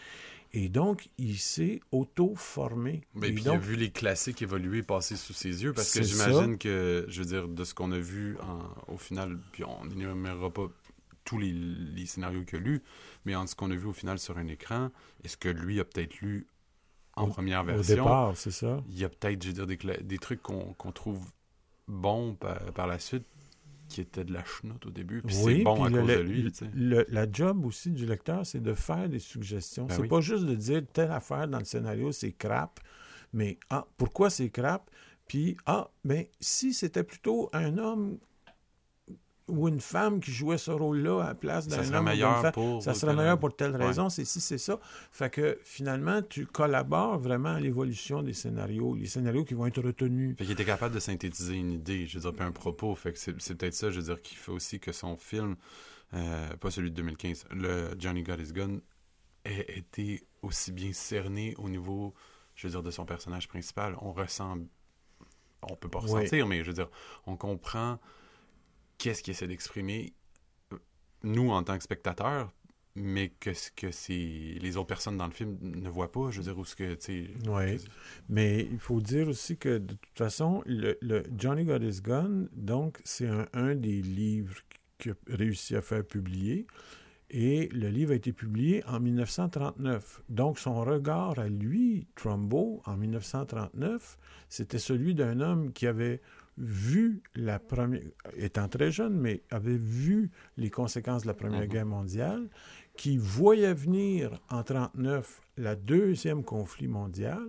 Et donc, il s'est auto-formé. Mais Et puis il a vu les classiques évoluer, passer sous ses yeux, parce que j'imagine que, je veux dire, de ce qu'on a vu en- au final, puis on n'énumérera pas tous les, les scénarios qu'il a lus, mais en ce qu'on a vu au final sur un écran, est-ce que lui a peut-être lu en Au- première au version? départ, c'est ça. Il y a peut-être, je veux dire, des, trucs qu'on trouve bons par, par la suite, qui étaient de la chenoute au début, puis c'est bon puis à le- cause le- de lui, le- la job aussi du lecteur, c'est de faire des suggestions. Ben c'est oui. pas juste de dire telle affaire dans le scénario, c'est crap, mais ah, pourquoi c'est crap? Puis, ah, ben, si c'était plutôt un homme ou une femme qui jouait ce rôle-là à la place d'un serait homme d'une meilleur femme, pour ça serait meilleur pour telle Ouais. raison, c'est si c'est ça. Fait que finalement, tu collabores vraiment à l'évolution des scénarios, les scénarios qui vont être retenus. Fait qu'il était capable de synthétiser une idée, je veux dire, puis un propos. Fait que c'est peut-être ça, je veux dire, qui fait aussi que son film, euh, pas celui de 2015, le Johnny Got His Gun, ait été aussi bien cerné au niveau, je veux dire, de son personnage principal. On ressent, on peut pas Oui. ressentir, mais je veux dire, on comprend qu'est-ce qu'il essaie d'exprimer, euh, nous, en tant que spectateurs, mais que ce que c'est les autres personnes dans le film ne voient pas, je veux dire, ou ce que, tu sais... Oui, mais il faut dire aussi que de toute façon, le, le Johnny Got His Gun, donc, c'est un, un des livres qu'il a réussi à faire publier. Et le livre a été publié en 1939. Donc, son regard à lui, Trumbo, en 1939, c'était celui d'un homme qui avait vu la première, étant très jeune, mais avait vu les conséquences de la Première Mhm. Guerre mondiale, qui voyait venir en 1939 la deuxième conflit mondial.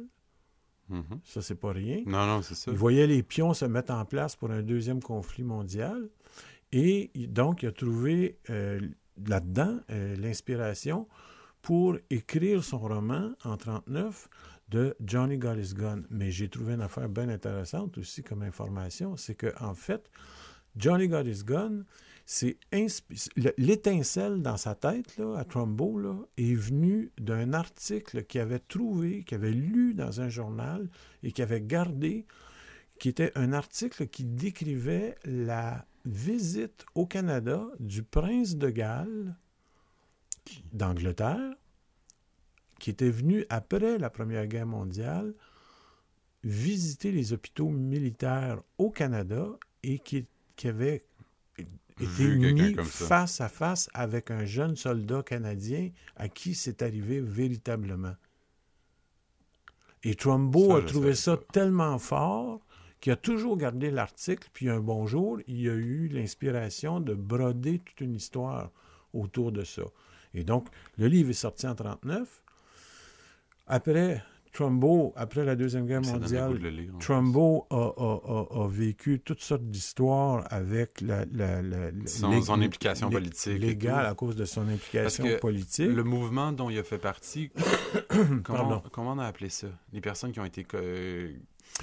Mhm. Ça, c'est pas rien. Non, non, c'est ça. Il voyait les pions se mettre en place pour un deuxième conflit mondial. Et donc, il a trouvé euh, là-dedans euh, l'inspiration pour écrire son roman en 1939 de Johnny Got His Gun. Mais j'ai trouvé une affaire bien intéressante aussi comme information, c'est qu'en en fait, Johnny Got His Gun, c'est l'étincelle dans sa tête, là, à Trumbo, là, est venue d'un article qu'il avait trouvé, qu'il avait lu dans un journal et qu'il avait gardé, qui était un article qui décrivait la visite au Canada du prince de Galles d'Angleterre, qui était venu après la Première Guerre mondiale visiter les hôpitaux militaires au Canada et qui, qui avait été mis comme ça. face à face avec un jeune soldat canadien à qui c'est arrivé véritablement. Et Trumbo Ça, a trouvé ça tellement fort qu'il a toujours gardé l'article, puis un bon jour, il a eu l'inspiration de broder toute une histoire autour de ça. Et donc, le livre est sorti en 1939. Après, Trumbo, après la Deuxième Guerre mondiale, de lire, Trumbo a, a- a- a vécu toutes sortes d'histoires avec la, la- la- la- Son- implication politique légale à cause de son Parce implication que politique. le mouvement dont il a fait partie, comment, comment on a appelé ça? Les personnes qui ont été,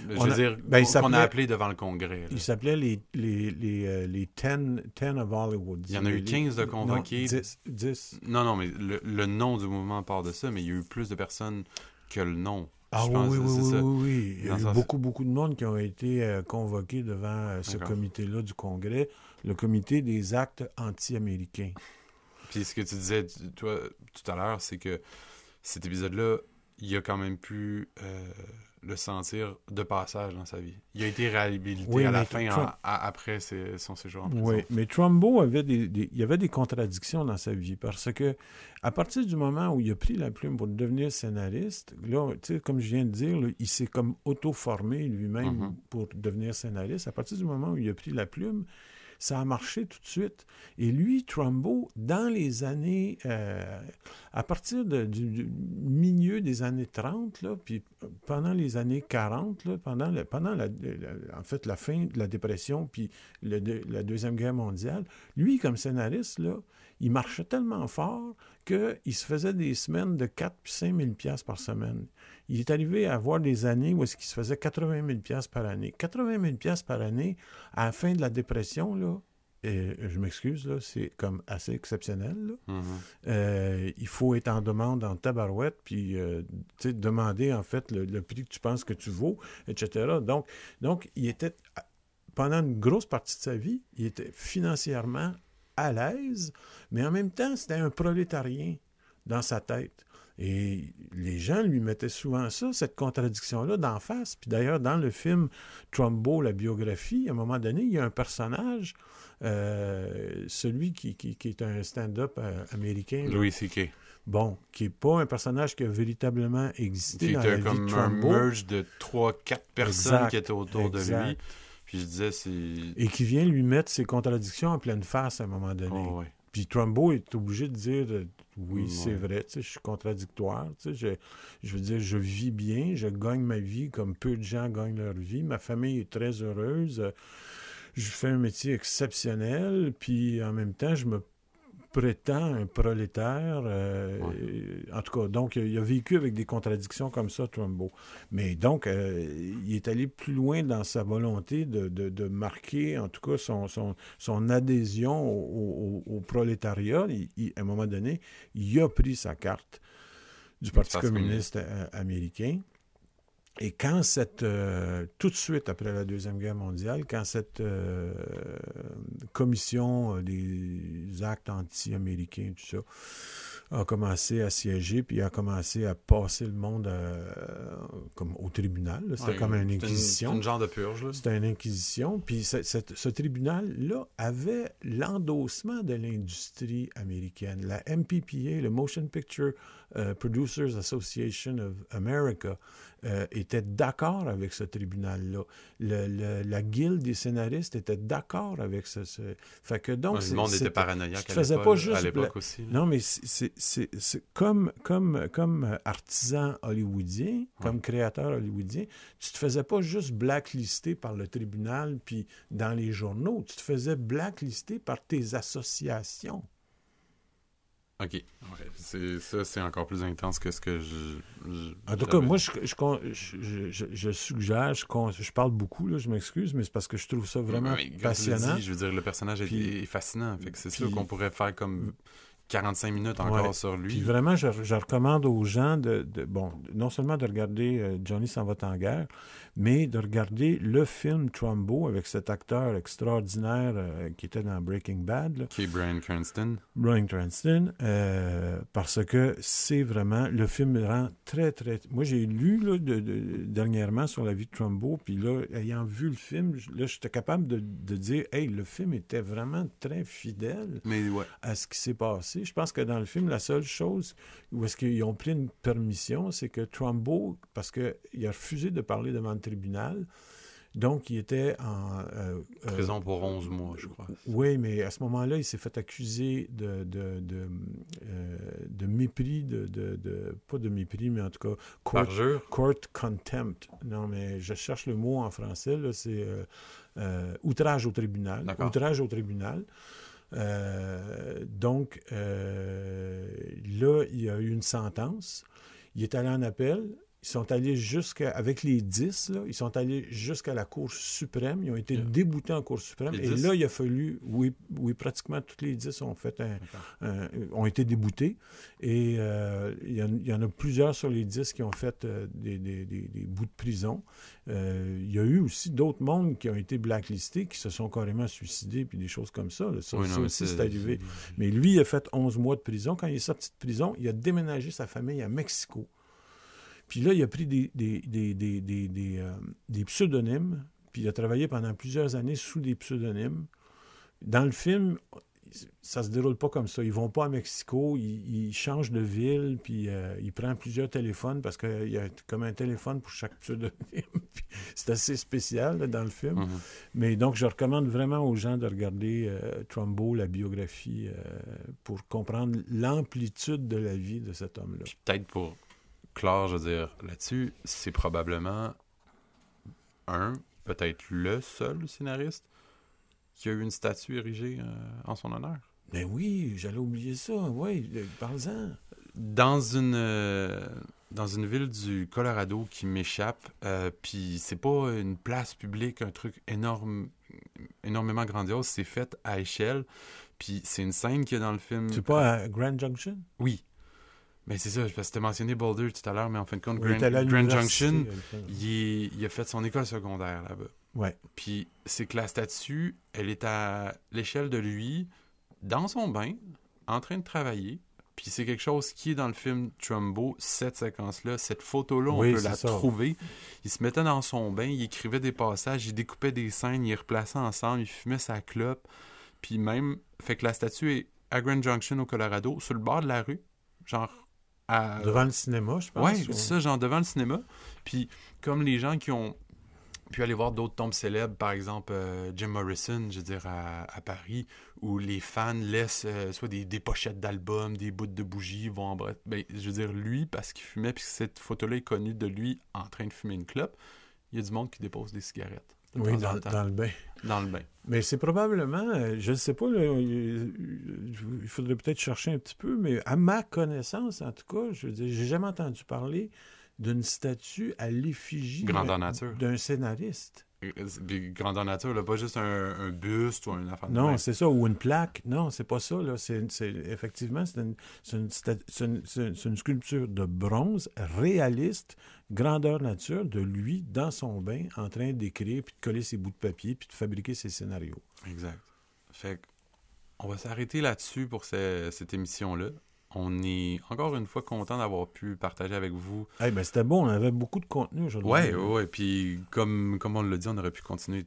je On veux dire, ben, qu'on a appelé devant le Congrès. là. Il s'appelait les, les, les, euh, les ten, ten of Hollywood. Il y en a eu Les- 15 de non, convoqués. 10, 10. Non, non, mais le, le nom du mouvement part de ça, mais il y a eu plus de personnes que le nom. Ah oui, pense oui, oui, oui, ça. oui, oui. Il y a eu beaucoup, beaucoup de monde qui ont été euh, convoqués devant euh, ce comité-là du Congrès, le comité des actes anti-américains. Puis ce que tu disais, toi, tout à l'heure, c'est que cet épisode-là, il a quand même pu euh, le sentir de passage dans sa vie. Il a été réhabilité Oui, à la fin, Trump- en- à- après ses- son séjour en prison. Oui, mais Trumbo avait des, des- il y avait des contradictions dans sa vie parce que à partir du moment où il a pris la plume pour devenir scénariste, là, tu sais, comme je viens de dire, là, il s'est comme auto-formé lui-même Mhm. pour devenir scénariste. À partir du moment où il a pris la plume, ça a marché tout de suite. Et lui, Trumbo, dans les années, euh, à partir de- du, milieu des années 30, là, puis pendant les années 40, là, pendant, le- pendant la, en fait la fin de la dépression, puis deux- la Deuxième Guerre mondiale, lui, comme scénariste, là, il marchait tellement fort qu'il se faisait des semaines de 4 puis 5 000 piastres par semaine. Il est arrivé à avoir des années où est-ce qu'il se faisait 80 000 piastres par année. 80 000 piastres par année, à la fin de la dépression, là, et je m'excuse, là, c'est comme assez exceptionnel. là. Mhm. Euh, il faut être en demande en tabarouette, puis euh, demander en fait le, le prix que tu penses que tu vaux, etc. Donc, donc, il était, pendant une grosse partie de sa vie, il était financièrement à l'aise, mais en même temps, c'était un prolétarien dans sa tête. Et les gens lui mettaient souvent ça, cette contradiction-là, d'en face. Puis d'ailleurs, dans le film Trumbo, la biographie, à un moment donné, il y a un personnage, euh, celui qui, qui- qui est un stand-up euh, américain. Louis C.K. Bon, qui n'est pas un personnage qui a véritablement existé Qui dans la vie comme de un merge de 3-4 personnes Exact, qui étaient autour de lui. Puis je disais, c'est... Et qui vient lui mettre ses contradictions en pleine face à un moment donné. Oh, ouais. Puis Trumbo est obligé de dire euh, oui, Ouais. c'est vrai, je suis contradictoire. Je, je veux dire, je vis bien, je gagne ma vie comme peu de gens gagnent leur vie. Ma famille est très heureuse. Je fais un métier exceptionnel, puis en même temps, je me prétends un prolétaire. euh, En tout cas, donc, il a vécu avec des contradictions comme ça, Trumbo. Mais donc, euh, il est allé plus loin dans sa volonté de, de- de marquer, en tout cas, son, son, son adhésion au, au- au prolétariat. Il- il- à un moment donné, il a pris sa carte du Parti communiste euh, américain. Et quand cette, euh, tout de suite après la Deuxième Guerre mondiale, quand cette euh, commission euh, des actes anti-américains, tout ça, a commencé à siéger, puis a commencé à passer le monde comme au tribunal. C'était Ouais, comme une inquisition. c'était une genre de purge, là. C'était une inquisition. Puis ce, tribunal-là avait l'endossement de l'industrie américaine. La MPPA, le Motion Picture Producers Association of America, euh, était d'accord avec ce tribunal-là. Le- le- la guilde des scénaristes était d'accord avec ce, ce- Fait que donc... Ouais, le monde était paranoïaque tu à faisais l'époque- à aussi, là. Non, mais c'est- comme artisan hollywoodien, comme créateur hollywoodien, tu te faisais pas juste blacklister par le tribunal puis dans les journaux, tu te faisais blacklister par tes associations. Ok. Ouais, c'est, ça, c'est encore plus intense que ce que je. je- En tout cas, moi, je, je, je- suggère, je, parle beaucoup, là, je m'excuse, mais c'est parce que je trouve ça vraiment mais passionnant. je veux dire, le personnage est- Puis- est, fascinant. Fait que c'est sûr qu'on pourrait faire comme 45 minutes encore Ouais. sur lui. Puis vraiment, je, je recommande aux gens de, de- bon, non seulement de regarder euh, Johnny s'en va en guerre, mais de regarder le film Trumbo avec cet acteur extraordinaire euh, qui était dans Breaking Bad, là, Qui est Brian Cranston. Bryan Cranston, euh, parce que c'est vraiment, le film me rend très, très... Moi, j'ai lu là, de- de- dernièrement sur la vie de Trumbo, puis là, ayant vu le film, là, j'étais capable de, de dire, hey, le film était vraiment très fidèle Mais ouais. à ce qui s'est passé. Je pense que dans le film, la seule chose où est-ce qu'ils ont pris une permission, c'est que Trumbo, parce qu'il a refusé de parler devant le tribunal, donc il était en... euh, euh, Prison pour 11 mois, je crois. oui, mais à ce moment-là, il s'est fait accuser de, de, de, euh, de mépris, de, de, pas de mépris, mais en tout cas, court, court contempt. Non, mais je cherche le mot en français, là, c'est euh, outrage au tribunal. D'accord. Outrage au tribunal. Donc, là, il y a eu une sentence. Il est allé en appel. Ils sont allés jusqu'à, avec les 10, là, ils sont allés jusqu'à la Cour suprême. Ils ont été déboutés en Cour suprême. Les Et 10? là, il a fallu, oui, oui pratiquement toutes les 10 ont, fait un- un- ont été déboutés. Et euh, il, y en, il y en a plusieurs sur les 10 qui ont fait euh, des, des- des- des bouts de prison. Euh, il y a eu aussi d'autres mondes qui ont été blacklistés, qui se sont carrément suicidés, puis des choses comme ça. là. Ça, Oui, ça aussi, c'est- c'est arrivé. Mais lui, il a fait 11 mois de prison. Quand il est sorti de prison, il a déménagé sa famille à Mexico. Puis là, il a pris des, des, des, des, des, des, euh, des pseudonymes, puis il a travaillé pendant plusieurs années sous des pseudonymes. Dans le film, ça se déroule pas comme ça. Ils vont pas à Mexico, ils, ils changent de ville, puis euh, il prend plusieurs téléphones parce qu'il y a comme un téléphone pour chaque pseudonyme. C'est assez spécial là, dans le film. Mhm. Mais donc, je recommande vraiment aux gens de regarder euh, Trumbo, la biographie, euh, pour comprendre l'amplitude de la vie de cet homme-là. Peut-être pour clore, je veux dire, là-dessus, c'est probablement un, peut-être le seul scénariste qui a eu une statue érigée euh, en son honneur. Mais oui, j'allais oublier ça. Oui, euh, parle-en. Dans une, euh, dans une ville du Colorado qui m'échappe, euh, puis c'est pas une place publique, un truc énorme, énormément grandiose, c'est fait à échelle, puis c'est une scène qui est dans le film. C'est pas à Grand Junction? Oui. Mais c'est ça, parce que tu mentionné Boulder tout à l'heure, mais en fin de compte, Oui, Grand, Grand Junction, il, a fait son école secondaire là-bas. Ouais. Puis c'est que la statue, elle est à l'échelle de lui, dans son bain, en train de travailler. Puis c'est quelque chose qui est dans le film Trumbo, cette séquence-là, cette photo-là, on Oui, peut la ça. trouver. Il se mettait dans son bain, il écrivait des passages, il découpait des scènes, il replaçait ensemble, il fumait sa clope. Puis même, fait que la statue est à Grand Junction au Colorado, sur le bord de la rue, genre à- Devant le cinéma, je pense. Ouais, ou- c'est ça, genre devant le cinéma. Puis comme les gens qui ont pu aller voir d'autres tombes célèbres, par exemple euh, Jim Morrison, je veux dire, à, à Paris, où les fans laissent euh, soit des, des pochettes d'albums, des bouts de bougies, vont en bref. Ben, je veux dire, lui, parce qu'il fumait, puis cette photo-là est connue de lui en train de fumer une clope, il y a du monde qui dépose des cigarettes. Oui, dans, dans le bain. Dans le bain. Mais c'est probablement, euh, je ne sais pas, là, euh, il faudrait peut-être chercher un petit peu, mais à ma connaissance, en tout cas, je veux dire, j'ai jamais entendu parler d'une statue à l'effigie d'un scénariste. Grandeur nature, là, pas juste un, un buste ou un affaire de Non, c'est ça, ou une plaque. Non, c'est pas ça. Là. C'est, effectivement, c'est une, une une- sculpture de bronze réaliste, grandeur nature, de lui dans son bain, en train d'écrire, puis de coller ses bouts de papier, puis de fabriquer ses scénarios. Exact. Fait que, on va s'arrêter là-dessus pour ce- cette émission-là. On est encore une fois content d'avoir pu partager avec vous. Ben, c'était bon, on avait beaucoup de contenu aujourd'hui. Ouais, ouais. Puis comme, comme on l'a dit, on aurait pu continuer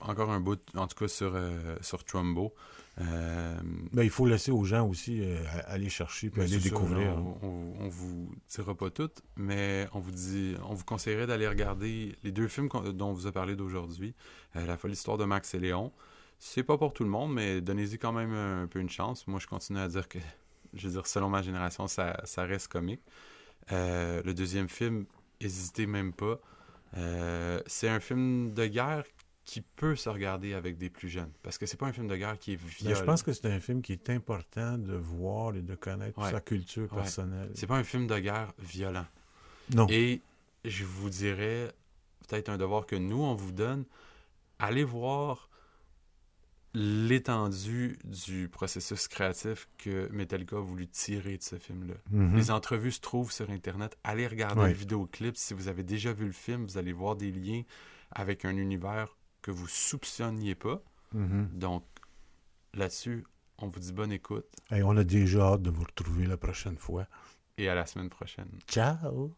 encore un bout, en tout cas sur, euh, sur Trumbo. Euh, Ben, il faut laisser aux gens aussi euh, aller chercher puis mais aller découvrir. on, on, on vous dira pas tout, mais on vous dit, on vous conseillerait d'aller regarder les deux films dont on vous a parlé d'aujourd'hui. La folle histoire de Max et Léon. C'est pas pour tout le monde, mais donnez-y quand même un, peu une chance. Moi, je continue à dire que, je veux dire, selon ma génération, ça, ça reste comique. Euh, le deuxième film, hésitez même pas. Euh, c'est un film de guerre qui peut se regarder avec des plus jeunes. Parce que c'est pas un film de guerre qui est Mais violent. je pense que c'est un film qui est important de voir et de connaître Ouais. sa culture Ouais. personnelle. C'est pas un film de guerre violent. Non. Et je vous dirais, peut-être un devoir que nous, on vous donne, allez voir l'étendue du processus créatif que Metallica a voulu tirer de ce film-là. Mhm. Les entrevues se trouvent sur Internet. Allez regarder Ouais. le vidéoclip. Si vous avez déjà vu le film, vous allez voir des liens avec un univers que vous soupçonniez pas. Mhm. Donc, là-dessus, on vous dit bonne écoute Hey, on a déjà hâte de vous retrouver la prochaine fois. et à la semaine prochaine. Ciao!